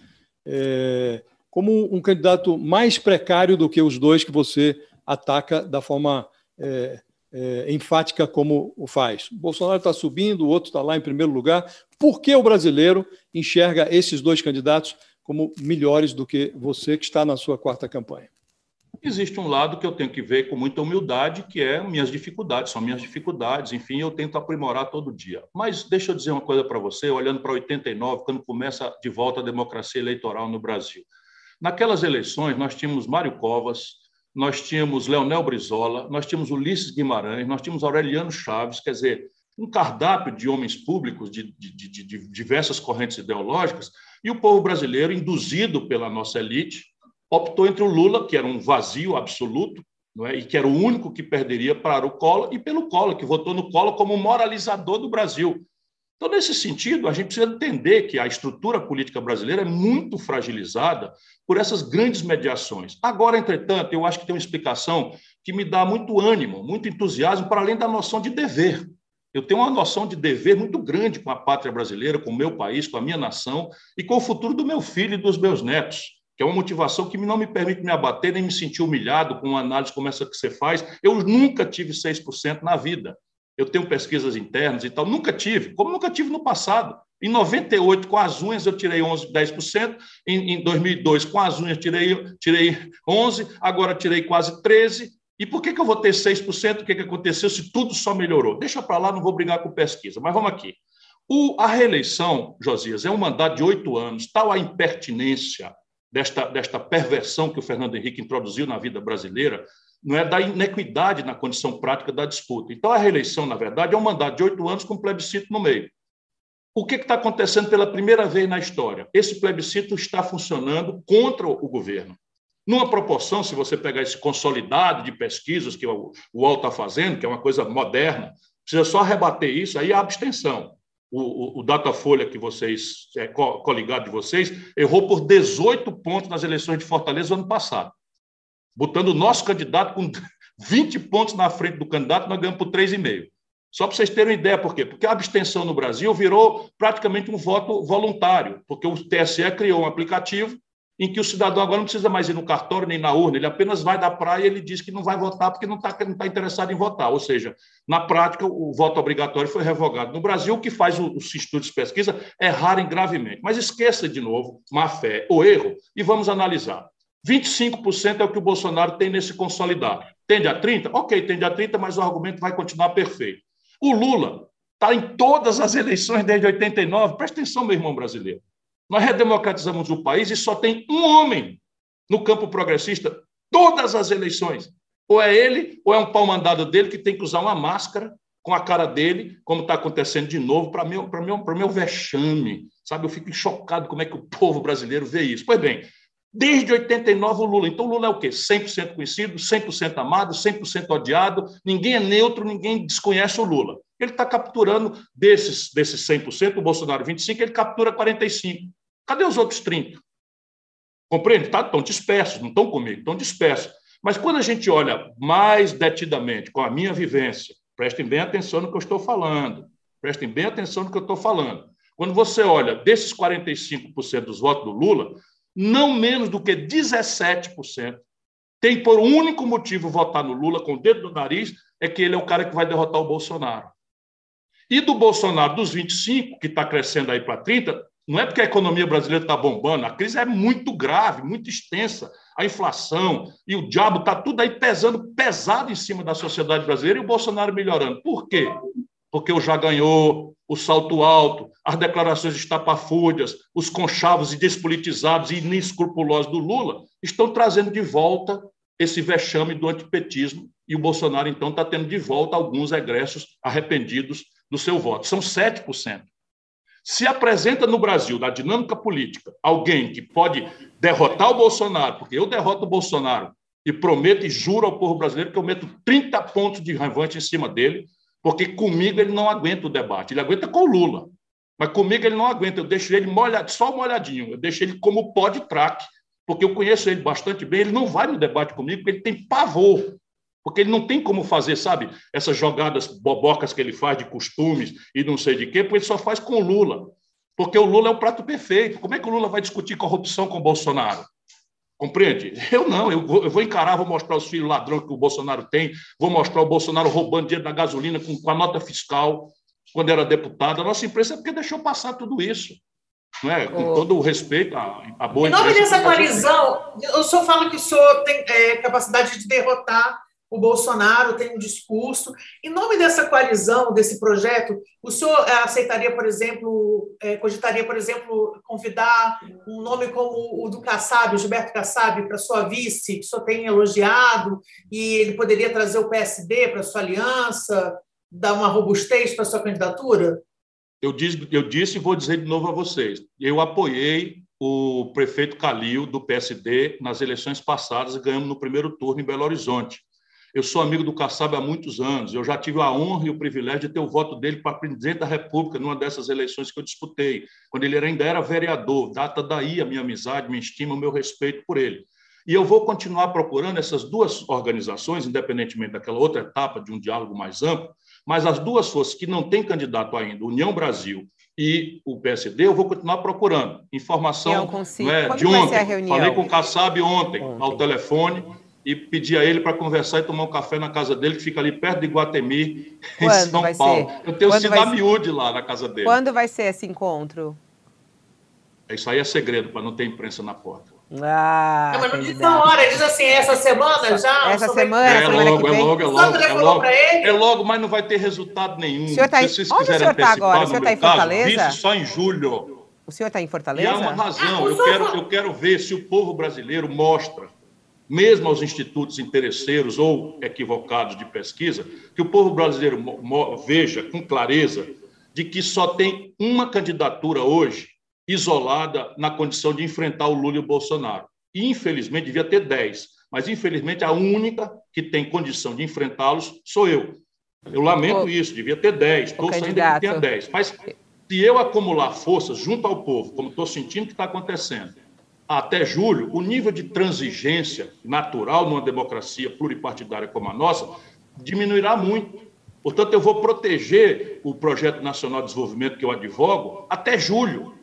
é, como um candidato mais precário do que os dois que você ataca da forma é, é, enfática como o faz. O Bolsonaro está subindo, o outro está lá em primeiro lugar. Por que o brasileiro enxerga esses dois candidatos como melhores do que você, que está na sua quarta campanha? Existe um lado que eu tenho que ver com muita humildade, que é minhas dificuldades, são minhas dificuldades, enfim, eu tento aprimorar todo dia. Mas deixa eu dizer uma coisa para você, olhando para 89, quando começa de volta a democracia eleitoral no Brasil. Naquelas eleições, nós tínhamos Mário Covas, nós tínhamos Leonel Brizola, nós tínhamos Ulisses Guimarães, nós tínhamos Aureliano Chaves, quer dizer, um cardápio de homens públicos de, de, de, de diversas correntes ideológicas, e o povo brasileiro, induzido pela nossa elite, optou entre o Lula, que era um vazio absoluto, não é? e que era o único que perderia para o Collor, e pelo Collor, que votou no Collor como moralizador do Brasil. Então, nesse sentido, a gente precisa entender que a estrutura política brasileira é muito fragilizada por essas grandes mediações. Agora, entretanto, eu acho que tem uma explicação que me dá muito ânimo, muito entusiasmo, para além da noção de dever. Eu tenho uma noção de dever muito grande com a pátria brasileira, com o meu país, com a minha nação e com o futuro do meu filho e dos meus netos que é uma motivação que não me permite me abater nem me sentir humilhado com uma análise como essa que você faz. Eu nunca tive 6% na vida. Eu tenho pesquisas internas e tal, nunca tive, como nunca tive no passado. Em 98, com as unhas, eu tirei 11, 10%. Em, em 2002, com as unhas, tirei, tirei 11%. Agora, tirei quase 13%. E por que, que eu vou ter 6%? O que, que aconteceu se tudo só melhorou? Deixa para lá, não vou brigar com pesquisa. Mas vamos aqui. O, a reeleição, Josias, é um mandato de oito anos. Tal a impertinência desta, desta perversão que o Fernando Henrique introduziu na vida brasileira, não é da inequidade na condição prática da disputa. Então, a reeleição, na verdade, é um mandato de oito anos com plebiscito no meio. O que está acontecendo pela primeira vez na história? Esse plebiscito está funcionando contra o governo. Numa proporção, se você pegar esse consolidado de pesquisas que o UOL está fazendo, que é uma coisa moderna, precisa só rebater isso, aí a abstenção o, o, Datafolha que vocês, é, coligado de vocês, errou por 18 pontos nas eleições de Fortaleza ano passado. Botando o nosso candidato com 20 pontos na frente do candidato, nós ganhamos por 3,5. Só para vocês terem uma ideia, por quê? Porque a abstenção no Brasil virou praticamente um voto voluntário, porque o TSE criou um aplicativo em que o cidadão agora não precisa mais ir no cartório nem na urna, ele apenas vai da praia e ele diz que não vai votar porque não está não tá interessado em votar. Ou seja, na prática, o voto obrigatório foi revogado. No Brasil, o que faz os institutos de pesquisa é errarem gravemente. Mas esqueça de novo má fé ou erro e vamos analisar. 25% é o que o Bolsonaro tem nesse consolidado. Tende a 30%? Ok, tende a 30%, mas o argumento vai continuar perfeito. O Lula está em todas as eleições desde 89. Presta atenção, meu irmão brasileiro. Nós redemocratizamos o país e só tem um homem no campo progressista todas as eleições. Ou é ele, ou é um pau mandado dele que tem que usar uma máscara com a cara dele, como está acontecendo de novo, para meu, meu, meu vexame. Sabe, eu fico chocado como é que o povo brasileiro vê isso. Pois bem, desde 89 o Lula. Então, o Lula é o quê? 100% conhecido, 100% amado, 100% odiado, ninguém é neutro, ninguém desconhece o Lula. Ele está capturando desses, desses 100%, o Bolsonaro 25%, ele captura 45%. Cadê os outros 30%? Compreende? Tá, estão dispersos, não estão comigo, estão dispersos. Mas quando a gente olha mais detidamente, com a minha vivência, prestem bem atenção no que eu estou falando, prestem bem atenção no que eu estou falando. Quando você olha desses 45% dos votos do Lula, não menos do que 17% tem por único motivo votar no Lula com o dedo no nariz, é que ele é o cara que vai derrotar o Bolsonaro. E do Bolsonaro, dos 25, que está crescendo aí para 30, não é porque a economia brasileira está bombando, a crise é muito grave, muito extensa, a inflação e o diabo está tudo aí pesando pesado em cima da sociedade brasileira e o Bolsonaro melhorando. Por quê? Porque o já ganhou, o salto alto, as declarações estapafúrdias, os conchavos e despolitizados e inescrupulosos do Lula estão trazendo de volta esse vexame do antipetismo e o Bolsonaro, então, está tendo de volta alguns egressos arrependidos do seu voto. São 7%. Se apresenta no Brasil, na dinâmica política, alguém que pode derrotar o Bolsonaro, porque eu derroto o Bolsonaro e prometo e juro ao povo brasileiro que eu meto 30 pontos de revanche em cima dele, porque comigo ele não aguenta o debate. Ele aguenta com o Lula, mas comigo ele não aguenta. Eu deixo ele molhado, só molhadinho. Eu deixo ele como pode traque, porque eu conheço ele bastante bem. Ele não vai no debate comigo, porque ele tem pavor porque ele não tem como fazer, sabe, essas jogadas bobocas que ele faz de costumes e não sei de quê, porque ele só faz com o Lula. Porque o Lula é o prato perfeito. Como é que o Lula vai discutir corrupção com o Bolsonaro? Compreende? Eu não, eu vou, eu vou encarar, vou mostrar os filhos ladrão que o Bolsonaro tem, vou mostrar o Bolsonaro roubando dinheiro da gasolina com, com a nota fiscal, quando era deputado. A nossa imprensa é porque deixou passar tudo isso. Não é? Com todo o respeito à, à boa Em nome dessa coalizão, o senhor fala que o senhor tem é, capacidade de derrotar o Bolsonaro tem um discurso. Em nome dessa coalizão, desse projeto, o senhor eh, aceitaria, por exemplo, é, cogitaria, por exemplo, convidar um nome como o do Kassab, o Gilberto Kassab, para sua vice, que o senhor tem elogiado, e ele poderia trazer o PSD para sua aliança, dar uma robustez para sua candidatura? Eu disse, eu disse e vou dizer de novo a vocês. Eu apoiei o prefeito Calil, do PSD, nas eleições passadas e ganhamos no primeiro turno em Belo Horizonte. Eu sou amigo do Kassab há muitos anos. Eu já tive a honra e o privilégio de ter o voto dele para presidente da República numa dessas eleições que eu disputei, quando ele ainda era vereador. Data daí a minha amizade, minha estima, o meu respeito por ele. E eu vou continuar procurando essas duas organizações, independentemente daquela outra etapa de um diálogo mais amplo, mas as duas forças que não têm candidato ainda, União Brasil e o PSD, eu vou continuar procurando informação não é, de ontem. Falei com o Kassab ontem, ontem, ao telefone, e pedir a ele para conversar e tomar um café na casa dele, que fica ali perto de Guatemi, em São Paulo. Ser? Eu tenho Quando o miúde lá na casa dele. Quando vai ser esse encontro? Isso aí é segredo, para não ter imprensa na porta. Ah, não, mas não diz a hora, diz assim, essa semana já? Essa semana, é, semana logo, que vem. É logo, é logo, é logo, é logo, mas não vai ter resultado nenhum. O senhor tá, Se onde o senhor está agora? O senhor está em Fortaleza? Caso, só em julho. O senhor está em Fortaleza? E há uma razão, eu quero, eu quero ver se o povo brasileiro mostra mesmo aos institutos interesseiros ou equivocados de pesquisa, que o povo brasileiro veja com clareza de que só tem uma candidatura hoje isolada na condição de enfrentar o Lula e o Bolsonaro. E, infelizmente, devia ter dez, mas, infelizmente, a única que tem condição de enfrentá-los sou eu. Eu lamento o, isso, devia ter dez, estou saindo que tenha dez. Mas, se eu acumular forças junto ao povo, como estou sentindo que está acontecendo, até julho, o nível de transigência natural numa democracia pluripartidária como a nossa diminuirá muito. Portanto, eu vou proteger o Projeto Nacional de Desenvolvimento que eu advogo até julho.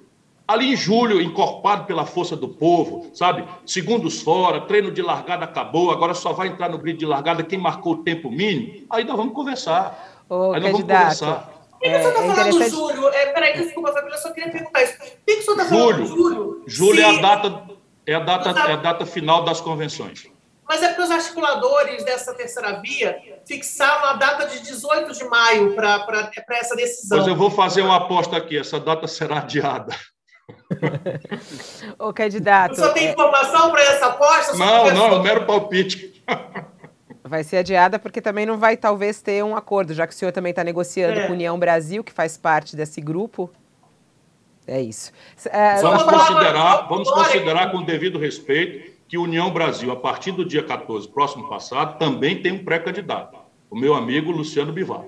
Ali em julho, encorpado pela força do povo, sabe? Segundos fora, treino de largada acabou, agora só vai entrar no grid de largada quem marcou o tempo mínimo. Aí nós vamos conversar. Ô, aí nós vamos conversar. Por que, o senhor está é falando Júlio? É, peraí, desculpa, Fabíola, eu só queria perguntar isso. Por que, que o senhor está falando Júlio? Júlio, Júlio é a data É a data, é a data final das convenções. Mas é porque os articuladores dessa terceira via fixaram a data de 18 de maio para essa decisão. Pois eu vou fazer uma aposta aqui, essa data será adiada. Ô, candidato. Você tem é- informação para essa aposta? Não, não, é um mero palpite. Vai ser adiada porque também não vai, talvez, ter um acordo, já que o senhor também está negociando é. com a União Brasil, que faz parte desse grupo. É isso. É, vamos considerar, vamos considerar com devido respeito que União Brasil, a partir do dia 14, próximo passado, também tem um pré-candidato, o meu amigo Luciano Bivar.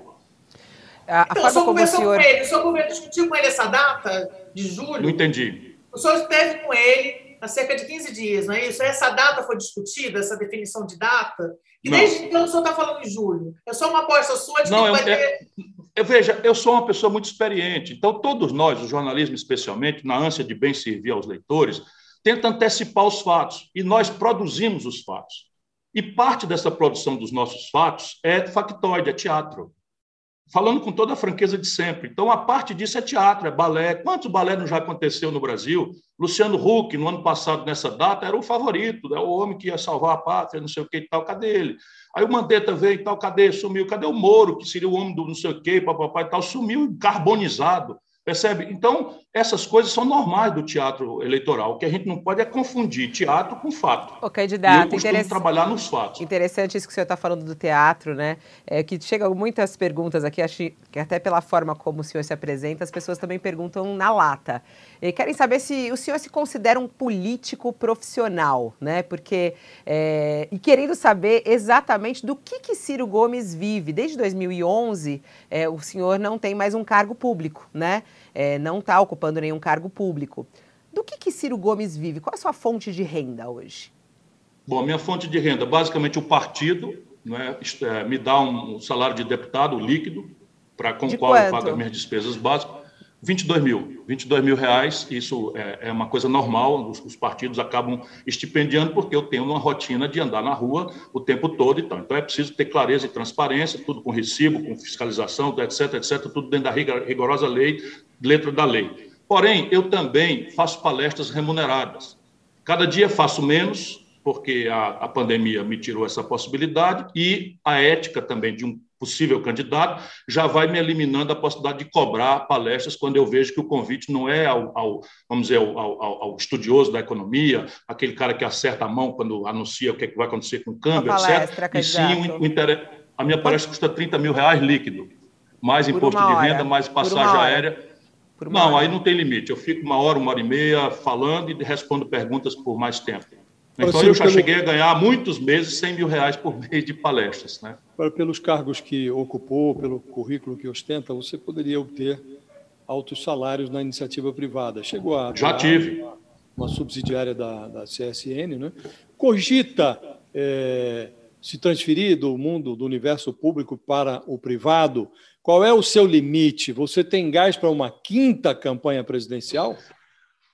A, a então, o senhor conversou senhor... com ele, o senhor discutiu com ele essa data de julho? Não entendi. O senhor esteve com ele há cerca de 15 dias, não é isso? Essa data foi discutida, essa definição de data? E não. desde então o senhor está falando em julho. É só uma aposta sua de não, que vai ter... É, eu, veja, eu sou uma pessoa muito experiente, então todos nós, o jornalismo especialmente, na ânsia de bem servir aos leitores, tenta antecipar os fatos, e nós produzimos os fatos. E parte dessa produção dos nossos fatos é factoide, é teatro falando com toda a franqueza de sempre. Então, a parte disso é teatro, é balé. Quantos balé não já aconteceu no Brasil? Luciano Huck, no ano passado, nessa data, era o favorito, né? o homem que ia salvar a pátria, não sei o que e tal, cadê ele? Aí o Mandetta veio e tal, cadê? Sumiu. Cadê o Moro, que seria o homem do não sei o que, papai e tal? Sumiu carbonizado. Percebe? Então, essas coisas são normais do teatro eleitoral. O que a gente não pode é confundir teatro com fato. O candidato, e eu costumo trabalhar nos fatos. Interessante isso que o senhor está falando do teatro, né? É, que chegam muitas perguntas aqui, acho que até pela forma como o senhor se apresenta, as pessoas também perguntam na lata. E querem saber se o senhor se considera um político profissional, né? Porque, é, e querendo saber exatamente do que, que Ciro Gomes vive. Desde 2011, é, o senhor não tem mais um cargo público, né? É, não está ocupando nenhum cargo público. Do que, que Ciro Gomes vive? Qual a sua fonte de renda hoje? Bom, minha fonte de renda, basicamente o partido né, é, me dá um salário de deputado líquido, para com o qual quanto? eu pago as minhas despesas básicas. 22 mil. 22 mil reais, isso é, é uma coisa normal, os, os, partidos acabam estipendiando porque eu tenho uma rotina de andar na rua o tempo todo. Então, então é preciso ter clareza e transparência, tudo com recibo, com fiscalização, etc, etc, tudo dentro da rigorosa lei, letra da lei. Porém, eu também faço palestras remuneradas. Cada dia faço menos, porque a, a pandemia me tirou essa possibilidade, e a ética também de um possível candidato, já vai me eliminando a possibilidade de cobrar palestras quando eu vejo que o convite não é ao, ao vamos dizer, ao, ao, ao, estudioso da economia, aquele cara que acerta a mão quando anuncia o que, é que vai acontecer com o câmbio, palestra, etc. E sim, o, o interesse, a minha palestra custa 30 mil reais líquido, mais Por imposto de renda, mais passagem aérea. Não, hora. aí não tem limite. Eu fico uma hora, uma hora e meia falando e respondo perguntas por mais tempo. Então, eu já cheguei a ganhar muitos meses 100 mil reais por mês de palestras. Né? Pelos cargos que ocupou, pelo currículo que ostenta, você poderia obter altos salários na iniciativa privada. Chegou a. Já tive. Uma subsidiária da, da CSN, né? Cogita é, se transferir do mundo, do universo público para o privado. Qual é o seu limite? Você tem gás para uma quinta campanha presidencial?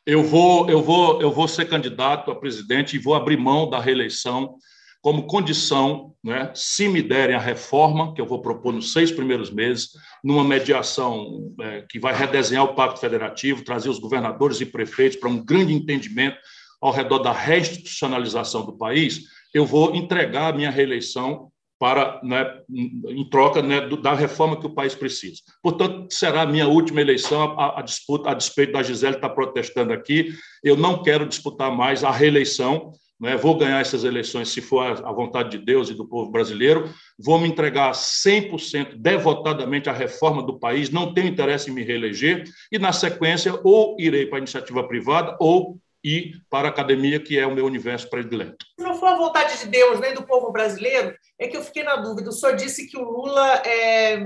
Eu vou, eu vou, eu vou ser candidato a presidente e vou abrir mão da reeleição como condição, né, se me derem a reforma, que eu vou propor nos seis primeiros meses, numa mediação é, que vai redesenhar o Pacto Federativo, trazer os governadores e prefeitos para um grande entendimento ao redor da reinstitucionalização do país, eu vou entregar a minha reeleição para, né, em troca né, da reforma que o país precisa. Portanto, será a minha última eleição, a, a disputa, a despeito da Gisele estar protestando aqui, eu não quero disputar mais a reeleição, né, vou ganhar essas eleições se for a vontade de Deus e do povo brasileiro, vou me entregar 100% devotadamente à reforma do país, não tenho interesse em me reeleger, e na sequência ou irei para a iniciativa privada ou e para a academia, que é o meu universo predileto. Se não for a vontade de Deus nem do povo brasileiro, é que eu fiquei na dúvida. O senhor disse que o Lula é,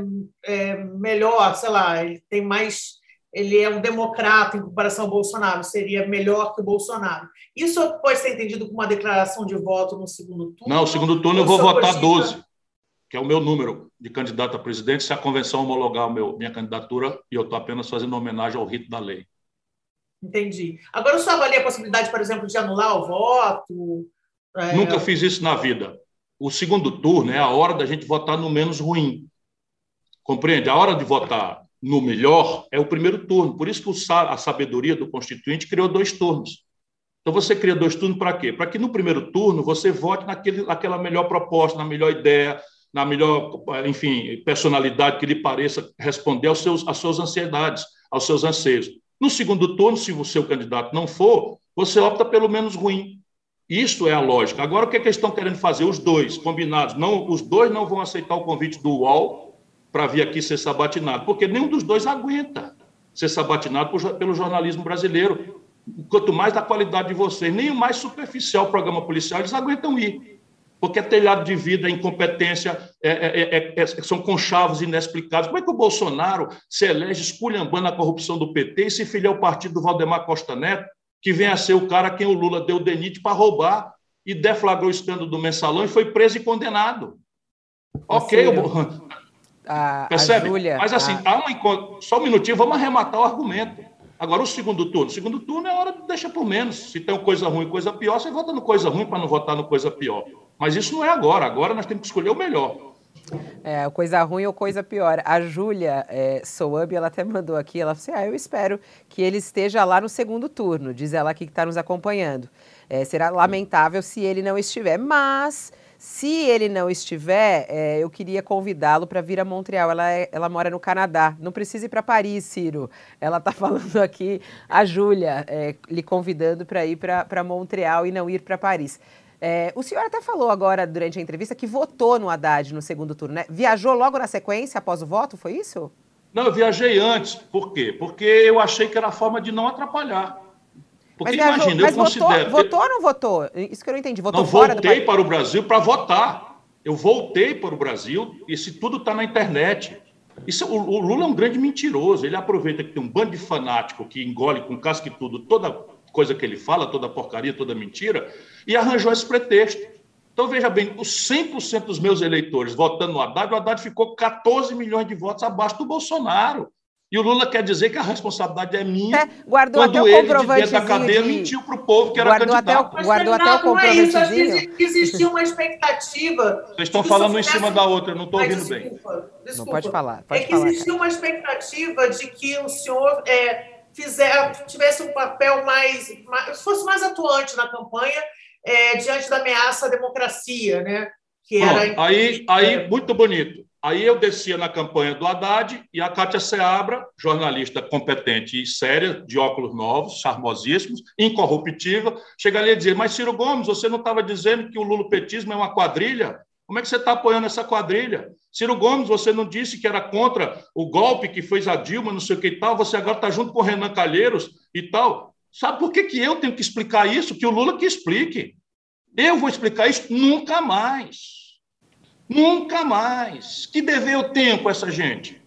é melhor, sei lá, ele tem mais. Ele é um democrata em comparação ao Bolsonaro, seria melhor que o Bolsonaro. Isso pode ser entendido como uma declaração de voto no segundo turno? Não, no segundo turno eu vou votar 12, que é o meu número de candidato a presidente, se a convenção homologar meu, minha candidatura, e eu estou apenas fazendo homenagem ao rito da lei. Entendi. Agora, o senhor avalia a possibilidade, por exemplo, de anular o voto? É... Nunca fiz isso na vida. O segundo turno é a hora da gente votar no menos ruim. Compreende? A hora de votar no melhor é o primeiro turno. Por isso que a sabedoria do Constituinte criou dois turnos. Então você cria dois turnos para quê? Para que no primeiro turno você vote naquele, naquela melhor proposta, na melhor ideia, na melhor, enfim, personalidade que lhe pareça responder aos seus, às suas ansiedades, aos seus anseios. No segundo turno, se o seu candidato não for, você opta pelo menos ruim. Isso é a lógica. Agora, o que, é que eles estão querendo fazer? Os dois, combinados. Não, os dois não vão aceitar o convite do UOL para vir aqui ser sabatinado, porque nenhum dos dois aguenta ser sabatinado por, pelo jornalismo brasileiro quanto mais da qualidade de vocês, nem o mais superficial programa policial, eles aguentam ir. Porque é telhado de vida, é incompetência, é, é, é, são conchavos inexplicados. Como é que o Bolsonaro se elege esculhambando a corrupção do PT e se filia ao partido do Valdemar Costa Neto, que vem a ser o cara a quem o Lula deu o DENIT para roubar e deflagrou o escândalo do mensalão e foi preso e condenado? Ok, a, percebe? A Júlia, Mas assim, a... uma... só um minutinho, vamos arrematar o argumento. Agora, o segundo turno. O segundo turno é hora de deixar por menos. Se tem coisa ruim coisa pior, você vota no coisa ruim para não votar no coisa pior. Mas isso não é agora. Agora nós temos que escolher o melhor. É, coisa ruim ou coisa pior. A Júlia é, Soab, ela até mandou aqui, ela falou assim, ah, eu espero que ele esteja lá no segundo turno, diz ela aqui que está nos acompanhando. É, será lamentável se ele não estiver, mas se ele não estiver, é, eu queria convidá-lo para vir a Montreal. Ela, é, ela mora no Canadá. Não precisa ir para Paris, Ciro. Ela está falando aqui, a Júlia, é, lhe convidando para ir para Montreal e não ir para Paris. É, o senhor até falou agora, durante a entrevista, que votou no Haddad no segundo turno, né? Viajou logo na sequência, após o voto, foi isso? Não, eu viajei antes. Por quê? Porque eu achei que era a forma de não atrapalhar. Porque mas, imagina, mas eu votou, considero. Votou ou não votou? Isso que eu não entendi. Votou não, fora voltei para o Brasil para votar. Eu voltei para o Brasil, e isso tudo está na internet. Isso, o, o, Lula é um grande mentiroso. Ele aproveita que tem um bando de fanático que engole com casca e tudo toda coisa que ele fala, toda porcaria, toda mentira, e arranjou esse pretexto. Então, veja bem, os 100% dos meus eleitores votando no Haddad, o Haddad ficou 14 milhões de votos abaixo do Bolsonaro. E o Lula quer dizer que a responsabilidade é minha. É, guardou quando até o ele, de dentro da cadeia, de... mentiu para o povo que era guardou candidato. Até o, guardou até o comprovantezinho. É isso, existia uma expectativa. Vocês estão falando em cima da outra, eu não estou ouvindo desculpa, bem. Desculpa. Não pode falar. Pode é que falar, existia cara. uma expectativa de que o senhor é, fizer, tivesse um papel mais, mais, fosse mais atuante na campanha é, diante da ameaça à democracia, né? Que era, aí, aí, muito bonito. Aí eu descia na campanha do Haddad e a Cátia Seabra, jornalista competente e séria, de óculos novos, charmosíssimos, incorruptível, chega ali e dizer: Mas Ciro Gomes, você não estava dizendo que o lulopetismo é uma quadrilha? Como é que você está apoiando essa quadrilha? Ciro Gomes, você não disse que era contra o golpe que fez a Dilma, não sei o que e tal, você agora está junto com o Renan Calheiros e tal. Sabe por que, que eu tenho que explicar isso? Que o Lula que explique. Eu vou explicar isso nunca mais. Nunca mais. Que dever eu tenho com essa gente?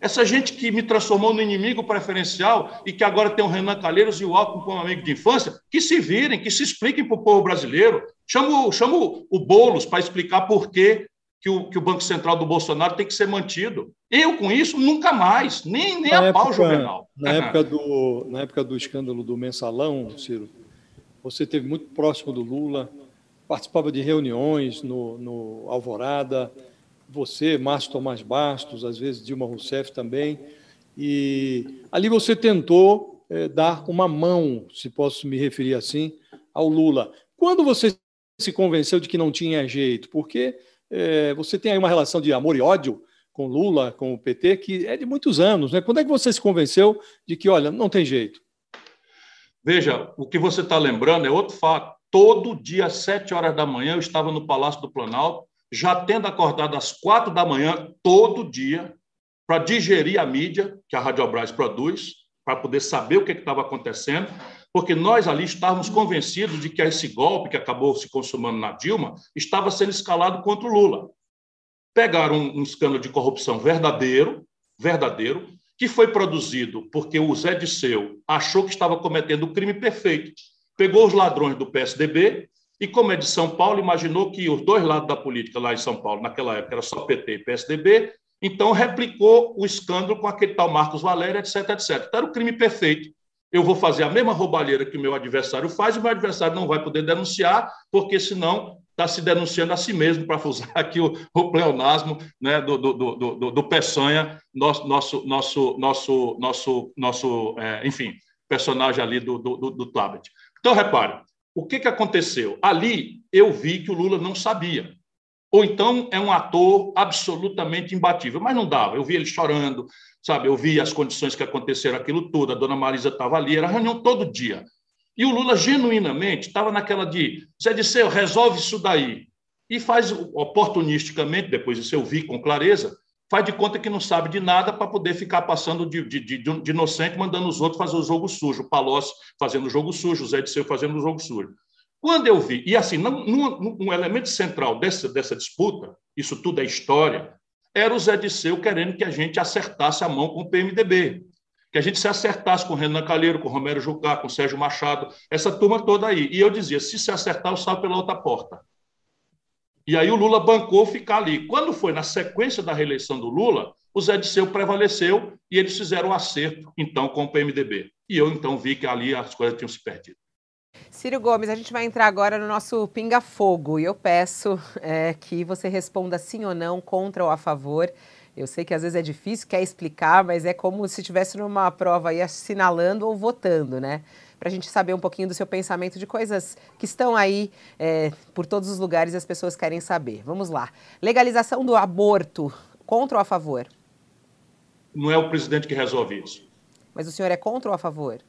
Essa gente que me transformou no inimigo preferencial e que agora tem o Renan Calheiros e o Alckmin como amigo de infância, que se virem, que se expliquem para o povo brasileiro. Chamo, chamo o Boulos para explicar por que, que, o, que o Banco Central do Bolsonaro tem que ser mantido. Eu, com isso, nunca mais, nem, nem a época, pau, Juvenal. Na, época do, na época do escândalo do mensalão, Ciro, você esteve muito próximo do Lula, participava de reuniões no, no Alvorada, você, Márcio Tomás Bastos, às vezes Dilma Rousseff também, e ali você tentou é, dar uma mão, se posso me referir assim, ao Lula. Quando você se convenceu de que não tinha jeito? Porque é, você tem aí uma relação de amor e ódio com Lula, com o PT, que é de muitos anos. Né? Quando é que você se convenceu de que, olha, não tem jeito? Veja, o que você está lembrando é outro fato. Todo dia, às sete horas da manhã, eu estava no Palácio do Planalto, já tendo acordado às quatro da manhã, todo dia, para digerir a mídia que a Rádio Brás produz, para poder saber o que estava acontecendo, porque nós ali estávamos convencidos de que esse golpe que acabou se consumando na Dilma estava sendo escalado contra o Lula. Pegaram um, um escândalo de corrupção verdadeiro, verdadeiro, que foi produzido porque o Zé Disseu achou que estava cometendo o crime perfeito pegou os ladrões do PSDB e, como é de São Paulo, imaginou que os dois lados da política lá em São Paulo, naquela época, era só PT e PSDB, então replicou o escândalo com aquele tal Marcos Valério, etc, etc. Então, era o crime perfeito. Eu vou fazer a mesma roubalheira que o meu adversário faz, e o meu adversário não vai poder denunciar, porque senão está se denunciando a si mesmo, para usar aqui o, o pleonasmo né, do, do, do, do, Peçanha, nosso, nosso, nosso, nosso, nosso, nosso é, enfim, personagem ali do, do, do tablet. Então, repare, o que, que aconteceu? Ali eu vi que o Lula não sabia. Ou então é um ator absolutamente imbatível, mas não dava. Eu vi ele chorando, sabe? Eu vi as condições que aconteceram aquilo tudo. A dona Marisa estava ali, era reunião todo dia. E o Lula, genuinamente, estava naquela de Zé Disseu, resolve isso daí. E faz oportunisticamente, depois disso eu vi com clareza, faz de conta que não sabe de nada para poder ficar passando de, de, de, de, inocente, mandando os outros fazer o jogo sujo. O Palocci fazendo o jogo sujo, o Zé Disseu fazendo o jogo sujo. Quando eu vi, e assim, num, um elemento central dessa, dessa disputa, isso tudo é história, era o Zé Disseu querendo que a gente acertasse a mão com o PMDB, que a gente se acertasse com o Renan Calheiro, com o Romero Jucá, com o Sérgio Machado, essa turma toda aí. E eu dizia, se se acertar, eu saio pela outra porta. E aí o Lula bancou ficar ali. Quando foi na sequência da reeleição do Lula, o Zé Disseu prevaleceu e eles fizeram o um acerto, então, com o PMDB. E eu, então, vi que ali as coisas tinham se perdido. Ciro Gomes, a gente vai entrar agora no nosso Pinga Fogo e eu peço é, que você responda sim ou não, contra ou a favor. Eu sei que às vezes é difícil, quer explicar, mas é como se estivesse numa prova aí assinalando ou votando, né? Para a gente saber um pouquinho do seu pensamento de coisas que estão aí é, por todos os lugares e as pessoas querem saber. Vamos lá. Legalização do aborto, contra ou a favor? Não é o presidente que resolve isso. Mas o senhor é contra ou a favor?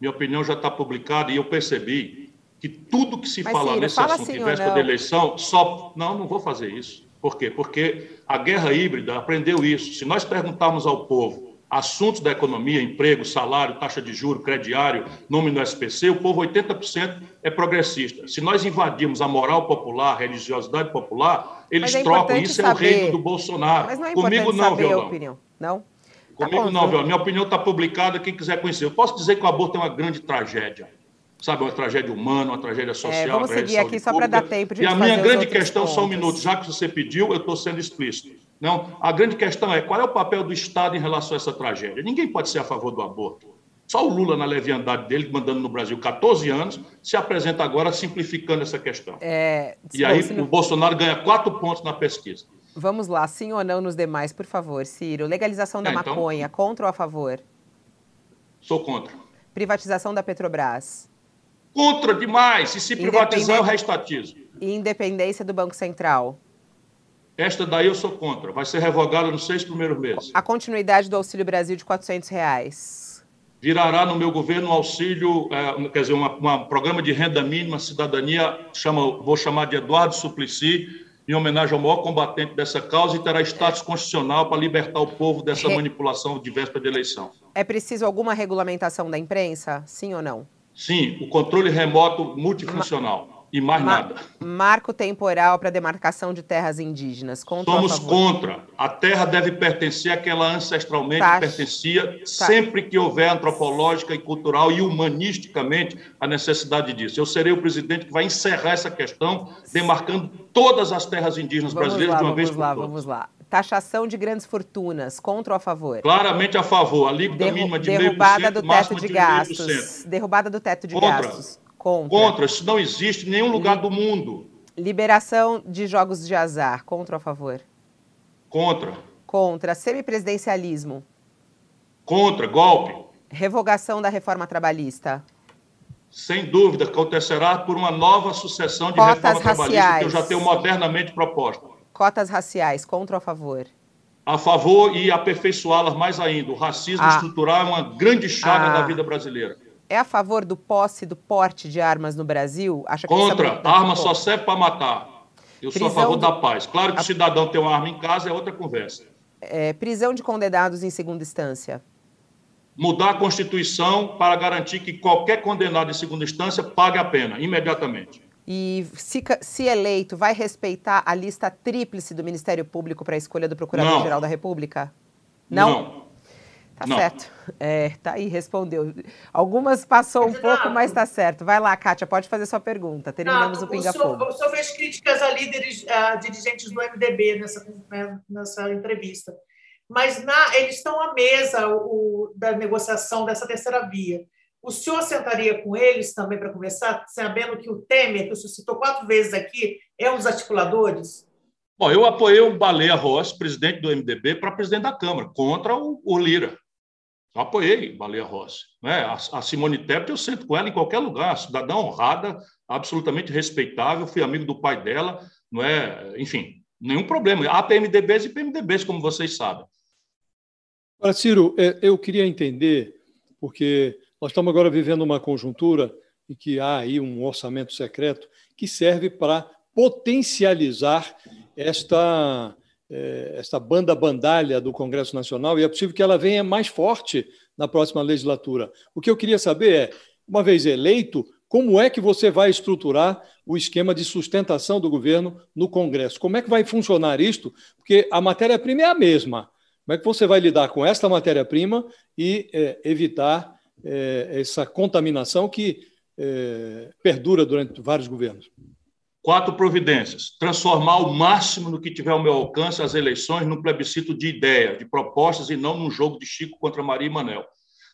minha opinião já está publicada e eu percebi que tudo que se Mas, fala nesse fala assunto em véspera da eleição só. Não, não vou fazer isso. Por quê? Porque a guerra híbrida aprendeu isso. Se nós perguntarmos ao povo assuntos da economia, emprego, salário, taxa de juro, crediário, nome no SPC, o povo 80% é progressista. Se nós invadirmos a moral popular, a religiosidade popular, eles é trocam. Isso saber... é o reino do Bolsonaro. Mas não é Comigo não, violão. Opinião. Não? Tá Comigo não, viu? Minha opinião está publicada, quem quiser conhecer. Eu posso dizer que o aborto é uma grande tragédia. Sabe, uma tragédia humana, uma tragédia social. É, vamos seguir aqui só para dar tempo de E a minha grande questão, pontos. só um minuto, já que você pediu, eu estou sendo explícito. Não, a grande questão é qual é o papel do Estado em relação a essa tragédia? Ninguém pode ser a favor do aborto. Só o Lula, na leviandade dele, mandando no Brasil 14 anos, se apresenta agora simplificando essa questão. É, e aí o Bolsonaro ganha quatro pontos na pesquisa. Vamos lá, sim ou não nos demais, por favor, Ciro. Legalização da é, então, maconha, contra ou a favor? Sou contra. Privatização da Petrobras? Contra demais. E se privatizar, eu restatizo. E independência do Banco Central? Esta daí eu sou contra. Vai ser revogada nos seis primeiros meses. A continuidade do Auxílio Brasil de 400 reais? Virará no meu governo um auxílio, é, quer dizer, um programa de renda mínima, cidadania, chama, vou chamar de Eduardo Suplicy, em homenagem ao maior combatente dessa causa e terá status constitucional para libertar o povo dessa Re... manipulação de véspera de eleição. É preciso alguma regulamentação da imprensa? Sim ou não? Sim, o controle remoto multifuncional. Ma... E mais Ma... nada. Marco temporal para demarcação de terras indígenas. Contra Somos contra. A terra deve pertencer àquela ancestralmente tá. pertencia, tá. sempre que houver antropológica e cultural e humanisticamente a necessidade disso. Eu serei o presidente que vai encerrar essa questão, demarcando todas as terras indígenas vamos brasileiras lá, de uma vez por lá, todas. Vamos lá. Taxação de grandes fortunas, contra ou a favor? Claramente a favor. A alíquota Derru mínima de derrubada do teto de, de gastos. Derrubada do teto de contra. gastos. Contra. Contra. Isso não existe em nenhum lugar do mundo. Liberação de jogos de azar. Contra ou a favor? Contra. Contra. Semipresidencialismo. Contra. Golpe. Revogação da reforma trabalhista. Sem dúvida, acontecerá por uma nova sucessão de Cotas reforma raciais. trabalhista que eu já tenho modernamente proposta. Cotas raciais. Contra ou a favor? A favor e aperfeiçoá-las mais ainda. O racismo ah. estrutural é uma grande chaga ah. da vida brasileira é a favor do posse, do porte de armas no Brasil? Acha que é Contra. A arma só serve para matar. Eu prisão sou a favor do... da paz. Claro que a... o cidadão tem uma arma em casa é outra conversa. É, prisão de condenados em segunda instância. Mudar a Constituição para garantir que qualquer condenado em segunda instância pague a pena, imediatamente. E, se, se eleito, vai respeitar a lista tríplice do Ministério Público para a escolha do Procurador-Geral da República? Não. Não. Tá Não. certo. É, tá aí, respondeu. Algumas passou um pouco, mas tá certo. Vai lá, Kátia, pode fazer sua pergunta. Terminamos o Pinga Fogo. O senhor fez críticas a líderes, a dirigentes do MDB nessa, né, nessa entrevista. Mas na, eles estão à mesa o, da negociação dessa terceira via. O senhor sentaria com eles também para conversar, sabendo que o Temer, que o senhor citou quatro vezes aqui, é um dos articuladores? Bom, eu apoiei o Baleia Rossi, presidente do MDB, para presidente da Câmara, contra o, o Lira. Apoiei Baleia Rossi. Né? A, Simone Tebet, eu sento com ela em qualquer lugar, cidadã honrada, absolutamente respeitável, fui amigo do pai dela, não é? enfim, nenhum problema. Há PMDBs e PMDBs, como vocês sabem. Agora, Ciro, é, eu queria entender, porque nós estamos agora vivendo uma conjuntura em que há aí um orçamento secreto que serve para potencializar esta esta banda bandalha do Congresso Nacional e é possível que ela venha mais forte na próxima legislatura. O que eu queria saber é, uma vez eleito, como é que você vai estruturar o esquema de sustentação do governo no Congresso? Como é que vai funcionar isto? Porque a matéria-prima é a mesma. Como é que você vai lidar com esta matéria-prima e é, evitar é, essa contaminação que é, perdura durante vários governos? Quatro providências. Transformar o máximo no que tiver ao meu alcance as eleições num plebiscito de ideia, de propostas e não num jogo de Chico contra Maria e Manel.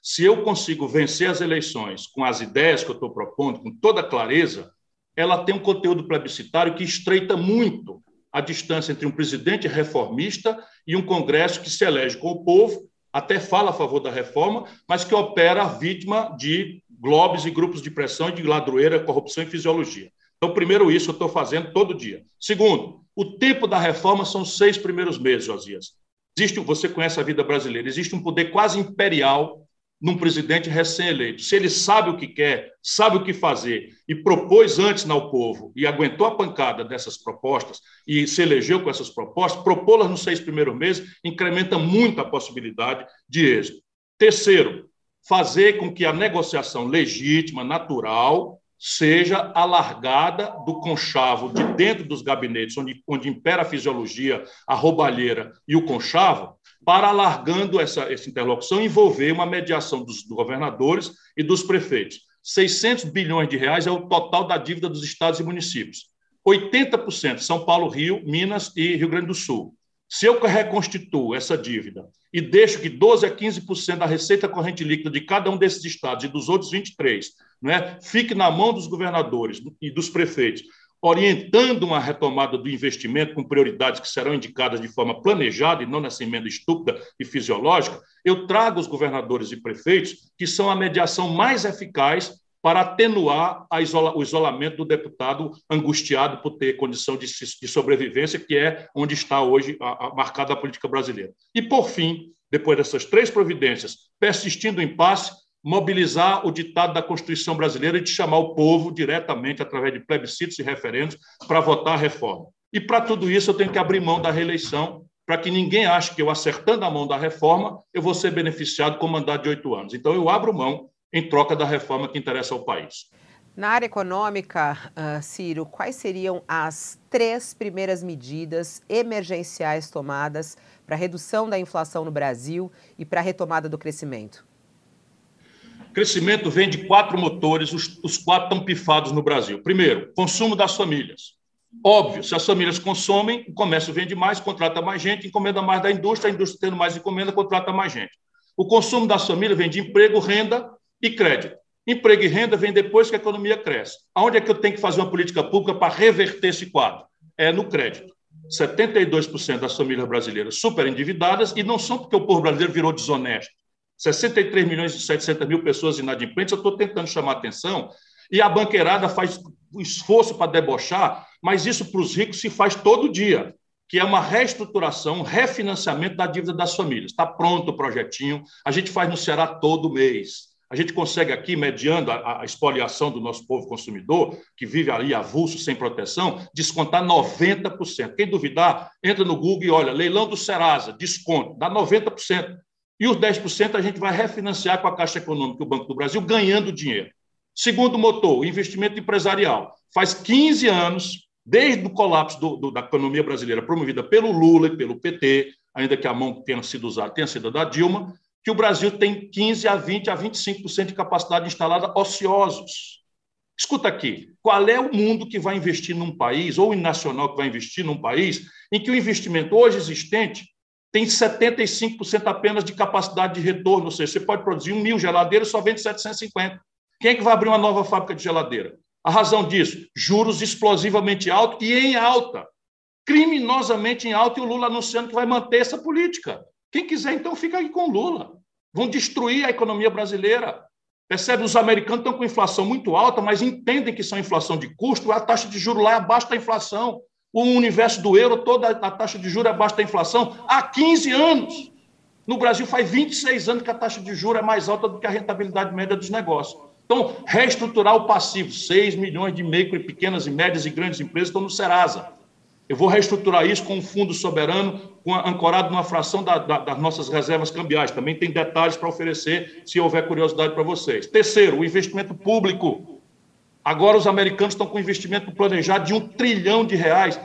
Se eu consigo vencer as eleições com as ideias que eu estou propondo, com toda clareza, ela tem um conteúdo plebiscitário que estreita muito a distância entre um presidente reformista e um Congresso que se elege com o povo, até fala a favor da reforma, mas que opera vítima de globes e grupos de pressão de ladroeira, corrupção e fisiologia. Então, primeiro, isso eu estou fazendo todo dia. Segundo, o tempo da reforma são seis primeiros meses, Josias. Existe, você conhece a vida brasileira, existe um poder quase imperial num presidente recém-eleito. Se ele sabe o que quer, sabe o que fazer e propôs antes ao povo e aguentou a pancada dessas propostas e se elegeu com essas propostas, propô-las nos seis primeiros meses incrementa muito a possibilidade de êxito. Terceiro, fazer com que a negociação legítima, natural, seja alargada do conchavo de dentro dos gabinetes, onde, onde impera a fisiologia, a roubalheira e o conchavo, para alargando essa, essa interlocução, envolver uma mediação dos, governadores e dos prefeitos. 600 bilhões de reais é o total da dívida dos estados e municípios. 80% São Paulo, Rio, Minas e Rio Grande do Sul. Se eu reconstituo essa dívida e deixo que 12 a 15% da receita corrente líquida de cada um desses estados e dos outros 23 né, fique na mão dos governadores e dos prefeitos, orientando uma retomada do investimento com prioridades que serão indicadas de forma planejada e não nessa emenda estúpida e fisiológica, eu trago os governadores e prefeitos, que são a mediação mais eficaz para atenuar isola, o isolamento do deputado angustiado por ter condição de, de sobrevivência, que é onde está hoje a, a, marcada a política brasileira. E, por fim, depois dessas três providências, persistindo o impasse, mobilizar o ditado da Constituição brasileira de chamar o povo diretamente, através de plebiscitos e referendos, para votar a reforma. E, para tudo isso, eu tenho que abrir mão da reeleição, para que ninguém ache que eu, acertando a mão da reforma, eu vou ser beneficiado com mandato de oito anos. Então, eu abro mão em troca da reforma que interessa ao país. Na área econômica, uh, Ciro, quais seriam as três primeiras medidas emergenciais tomadas para a redução da inflação no Brasil e para a retomada do crescimento? Crescimento vem de quatro motores, os, os quatro estão pifados no Brasil. Primeiro, consumo das famílias. Óbvio, se as famílias consomem, o comércio vende mais, contrata mais gente, encomenda mais da indústria, a indústria tendo mais encomenda, contrata mais gente. O consumo das famílias vem de emprego, renda e crédito. Emprego e renda vem depois que a economia cresce. Aonde é que eu tenho que fazer uma política pública para reverter esse quadro? É no crédito. 72% das famílias brasileiras super endividadas e não são porque o povo brasileiro virou desonesto. 63 milhões e 700 mil pessoas inadimplentes, eu estou tentando chamar atenção, e a banqueirada faz esforço para debochar, mas isso para os ricos se faz todo dia, que é uma reestruturação, um refinanciamento da dívida das famílias. Está pronto o projetinho, a gente faz no Ceará todo mês. A gente consegue aqui, mediando a, a do nosso povo consumidor, que vive ali avulso, sem proteção, descontar 90%. Quem duvidar, entra no Google e olha, leilão do Serasa, desconto, dá 90%. E os 10% a gente vai refinanciar com a Caixa Econômica e o Banco do Brasil, ganhando dinheiro. Segundo motor, investimento empresarial. Faz 15 anos, desde o colapso do, do, da economia brasileira, promovida pelo Lula e pelo PT, ainda que a mão tenha sido usada, tenha sido da Dilma, que o Brasil tem 15 a 20 a 25% de capacidade instalada ociosos. Escuta aqui, qual é o mundo que vai investir num país, ou o nacional que vai investir num país, em que o investimento hoje existente tem 75% apenas de capacidade de retorno, ou seja, você pode produzir mil geladeiras só vende 750. Quem é que vai abrir uma nova fábrica de geladeira? A razão disso, juros explosivamente altos e em alta, criminosamente em alta, e o Lula anunciando que vai manter essa política. Quem quiser, então, fica aí com o Lula. vão destruir a economia brasileira. Percebe? Os americanos estão com inflação muito alta, mas entendem que são inflação de custo, a taxa de juros lá é abaixo da inflação. O universo do euro, toda a taxa de juros é abaixo da inflação há 15 anos. No Brasil, faz 26 anos que a taxa de juros é mais alta do que a rentabilidade média dos negócios. Então, reestruturar o passivo, 6 milhões de micro e pequenas e médias e grandes empresas estão no Serasa. Eu vou reestruturar isso com um fundo soberano com, ancorado numa fração da, da, das nossas reservas cambiais. Também tem detalhes para oferecer, se houver curiosidade para vocês. Terceiro, o investimento público. Agora os americanos estão com investimento planejado de um trilhão de reais.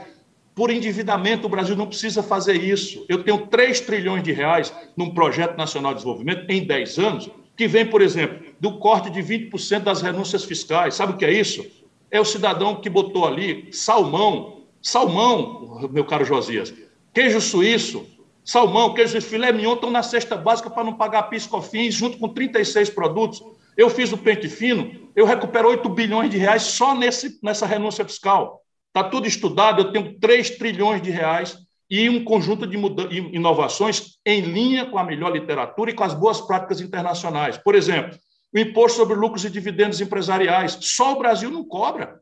Por endividamento, o Brasil não precisa fazer isso. Eu tenho 3 trilhões de reais num projeto nacional de desenvolvimento em 10 anos, que vem, por exemplo, do corte de 20% das renúncias fiscais. Sabe o que é isso? É o cidadão que botou ali salmão, salmão, meu caro Josias, queijo suíço, salmão, queijo suíço, filé mignon estão na cesta básica para não pagar piscofins, junto com 36 produtos. Eu fiz o pente fino, eu recupero 8 bilhões de reais só nesse, nessa renúncia fiscal. Está tudo estudado, eu tenho 3 trilhões de reais e um conjunto de inovações em linha com a melhor literatura e com as boas práticas internacionais. Por exemplo, o imposto sobre lucros e dividendos empresariais. Só o Brasil não cobra.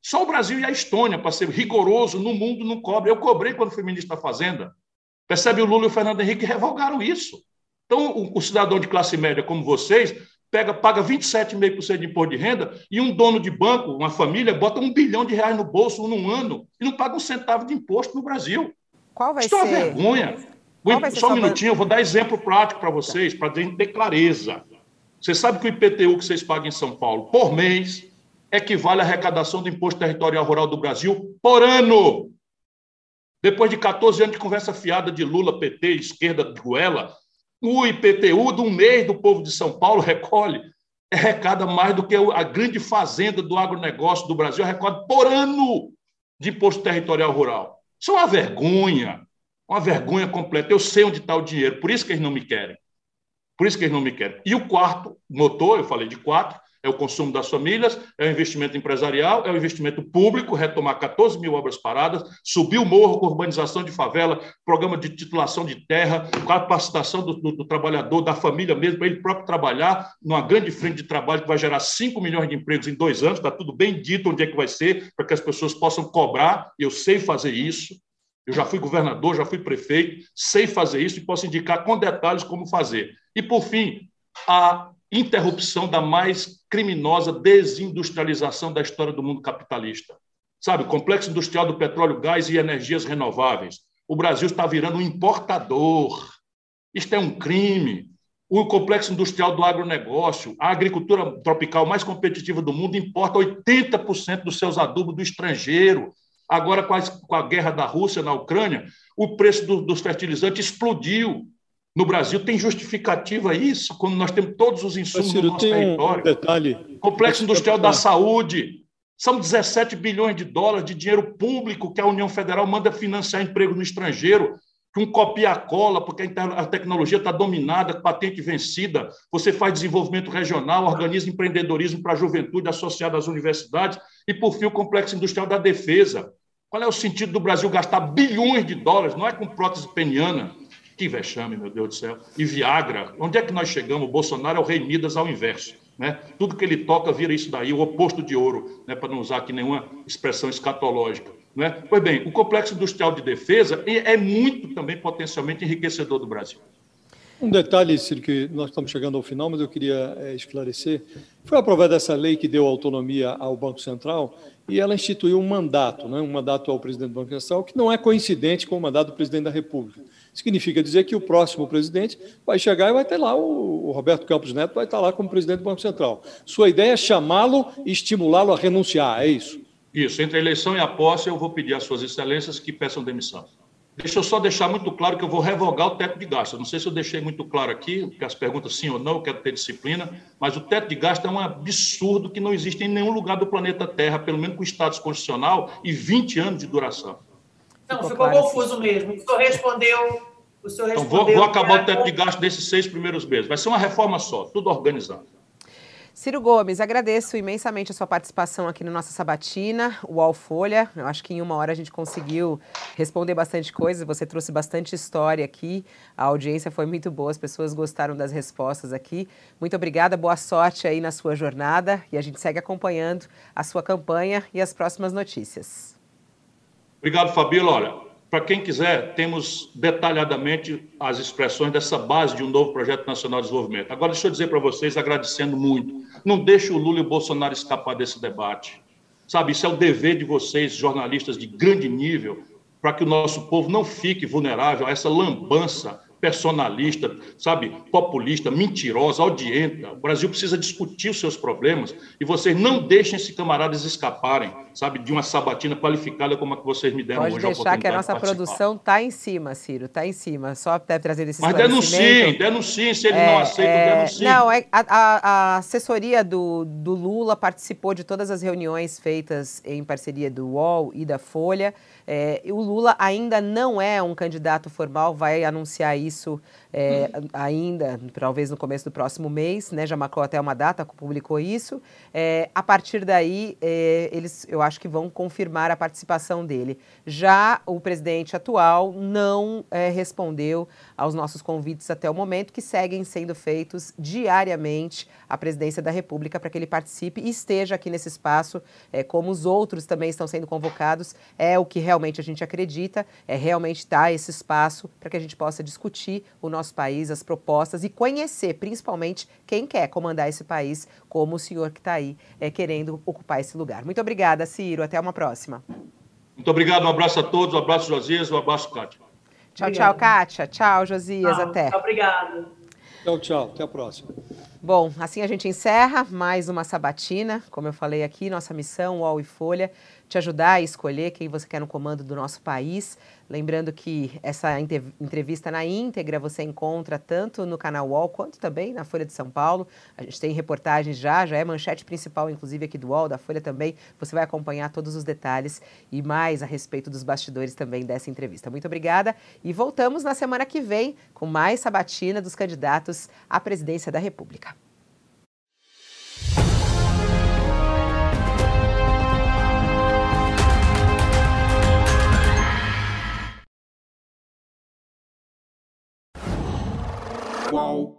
Só o Brasil e a Estônia, para ser rigoroso, no mundo não cobra. Eu cobrei quando fui ministro da Fazenda. Percebe? O Lula e o Fernando Henrique revogaram isso. Então, o, o cidadão de classe média como vocês pega, paga 27,5% de imposto de renda e um dono de banco, uma família, bota um bilhão de reais no bolso num ano e não paga um centavo de imposto no Brasil. Qual vai Isso ser? é uma vergonha. Só um minutinho, eu vou dar exemplo prático para vocês, para ter clareza. Você sabe que o IPTU que vocês pagam em São Paulo por mês equivale à arrecadação do Imposto Territorial Rural do Brasil por ano. Depois de 14 anos de conversa fiada de Lula, PT, esquerda, Ruela, o IPTU do mês do povo de São Paulo recolhe, arrecada mais do que a grande fazenda do agronegócio do Brasil arrecada por ano de imposto territorial rural. Isso é uma vergonha, uma vergonha completa. Eu sei onde está o dinheiro, por isso que eles não me querem. Por isso que eles não me querem. E o quarto motor, eu falei de quatro, é o consumo das famílias, é o investimento empresarial, é o investimento público, retomar 14 mil obras paradas, subir o morro com urbanização de favela, programa de titulação de terra, capacitação do, do, do trabalhador, da família mesmo, para ele próprio trabalhar numa grande frente de trabalho que vai gerar 5 milhões de empregos em dois anos, está tudo bem dito onde é que vai ser, para que as pessoas possam cobrar, eu sei fazer isso, eu já fui governador, já fui prefeito, sei fazer isso e posso indicar com detalhes como fazer. E, por fim, a interrupção da mais criminosa desindustrialização da história do mundo capitalista. Sabe, complexo industrial do petróleo, gás e energias renováveis. O Brasil está virando um importador. Isto é um crime. O complexo industrial do agronegócio, a agricultura tropical mais competitiva do mundo, importa 80% dos seus adubos do estrangeiro. Agora, com a, guerra da Rússia na Ucrânia, o preço do, dos fertilizantes explodiu. No Brasil tem justificativa isso, quando nós temos todos os insumos Ciro, no nosso território. Um detalhe. Complexo industrial da saúde. São 17 bilhões de dólares de dinheiro público que a União Federal manda financiar emprego no estrangeiro, que um copia-cola, porque a tecnologia está dominada, patente vencida. Você faz desenvolvimento regional, organiza empreendedorismo para a juventude associada às universidades. E, por fim, o complexo industrial da defesa. Qual é o sentido do Brasil gastar bilhões de dólares? Não é com prótese peniana, que vexame, meu Deus do céu. E Viagra, onde é que nós chegamos? O Bolsonaro é o rei Midas ao inverso. Né? Tudo que ele toca vira isso daí, o oposto de ouro, né? para não usar aqui nenhuma expressão escatológica. Né? Pois bem, o complexo industrial de defesa é muito também potencialmente enriquecedor do Brasil. Um detalhe, Ciro, que nós estamos chegando ao final, mas eu queria é, esclarecer. Foi aprovada essa lei que deu autonomia ao Banco Central e ela instituiu um mandato, né, um mandato ao presidente do Banco Central, que não é coincidente com o mandato do presidente da República. Significa dizer que o próximo presidente vai chegar e vai ter lá, o, o Roberto Campos Neto vai estar lá como presidente do Banco Central. Sua ideia é chamá-lo e estimulá-lo a renunciar, é isso? Isso. Entre a eleição e a posse, eu vou pedir às suas excelências que peçam demissão. Deixa eu só deixar muito claro que eu vou revogar o teto de gasto. não sei se eu deixei muito claro aqui, porque as perguntas sim ou não, eu quero ter disciplina, mas o teto de gasto é um absurdo que não existe em nenhum lugar do planeta Terra, pelo menos com status constitucional e 20 anos de duração. Não, ficou, ficou confuso mesmo. O senhor respondeu. O senhor respondeu então, vou, vou acabar o teto de gasto desses seis primeiros meses. Vai ser uma reforma só, tudo organizado. Ciro Gomes, agradeço imensamente a sua participação aqui na nossa sabatina, o Alfolha. Eu acho que em uma hora a gente conseguiu responder bastante coisa, você trouxe bastante história aqui, a audiência foi muito boa, as pessoas gostaram das respostas aqui. Muito obrigada, boa sorte aí na sua jornada e a gente segue acompanhando a sua campanha e as próximas notícias. Obrigado, Fabíola. Olha, para quem quiser, temos detalhadamente as expressões dessa base de um novo projeto nacional de desenvolvimento. Agora, deixa eu dizer para vocês, agradecendo muito, não deixe o Lula e o Bolsonaro escapar desse debate. Sabe, isso é o dever de vocês, jornalistas de grande nível, para que o nosso povo não fique vulnerável a essa lambança personalista, sabe, populista, mentirosa, audienta. O Brasil precisa discutir os seus problemas e vocês não deixem esses camaradas escaparem, sabe, de uma sabatina qualificada como a que vocês me deram Pode hoje. Pode deixar que a nossa produção está em cima, Ciro, está em cima. Só até trazer esse Mas denunciem, denunciem. Se ele é, não aceita, é... denunciem. Não, é, a, a, a, assessoria do, do Lula participou de todas as reuniões feitas em parceria do UOL e da Folha. É, o Lula ainda não é um candidato formal, vai anunciar isso é, hum. ainda, talvez no começo do próximo mês, né? Já marcou até uma data, publicou isso. É, a partir daí, é, eles, eu acho que vão confirmar a participação dele. Já o presidente atual não é, respondeu aos nossos convites até o momento, que seguem sendo feitos diariamente à presidência da República para que ele participe e esteja aqui nesse espaço, é, como os outros também estão sendo convocados. É o que realmente a gente acredita, é realmente dar esse espaço para que a gente possa discutir o nosso país, as propostas e conhecer, principalmente, quem quer comandar esse país, como o senhor que está aí é, querendo ocupar esse lugar. Muito obrigada, Ciro. Até uma próxima. Muito obrigado. Um abraço a todos. Um abraço, Josias. Um abraço, Kátia. Tchau, Obrigada. tchau, Kátia. Tchau, Josias. Tchau, até. Obrigada. Tchau, tchau. Até a próxima. Bom, assim a gente encerra mais uma sabatina. Como eu falei aqui, nossa missão, UOL e Folha, te ajudar a escolher quem você quer no comando do nosso país. Lembrando que essa entrevista na íntegra você encontra tanto no canal UOL quanto também na Folha de São Paulo. A gente tem reportagens já, já é manchete principal, inclusive aqui do UOL, da Folha também. Você vai acompanhar todos os detalhes e mais a respeito dos bastidores também dessa entrevista. Muito obrigada e voltamos na semana que vem com mais sabatina dos candidatos à presidência da República. whoa.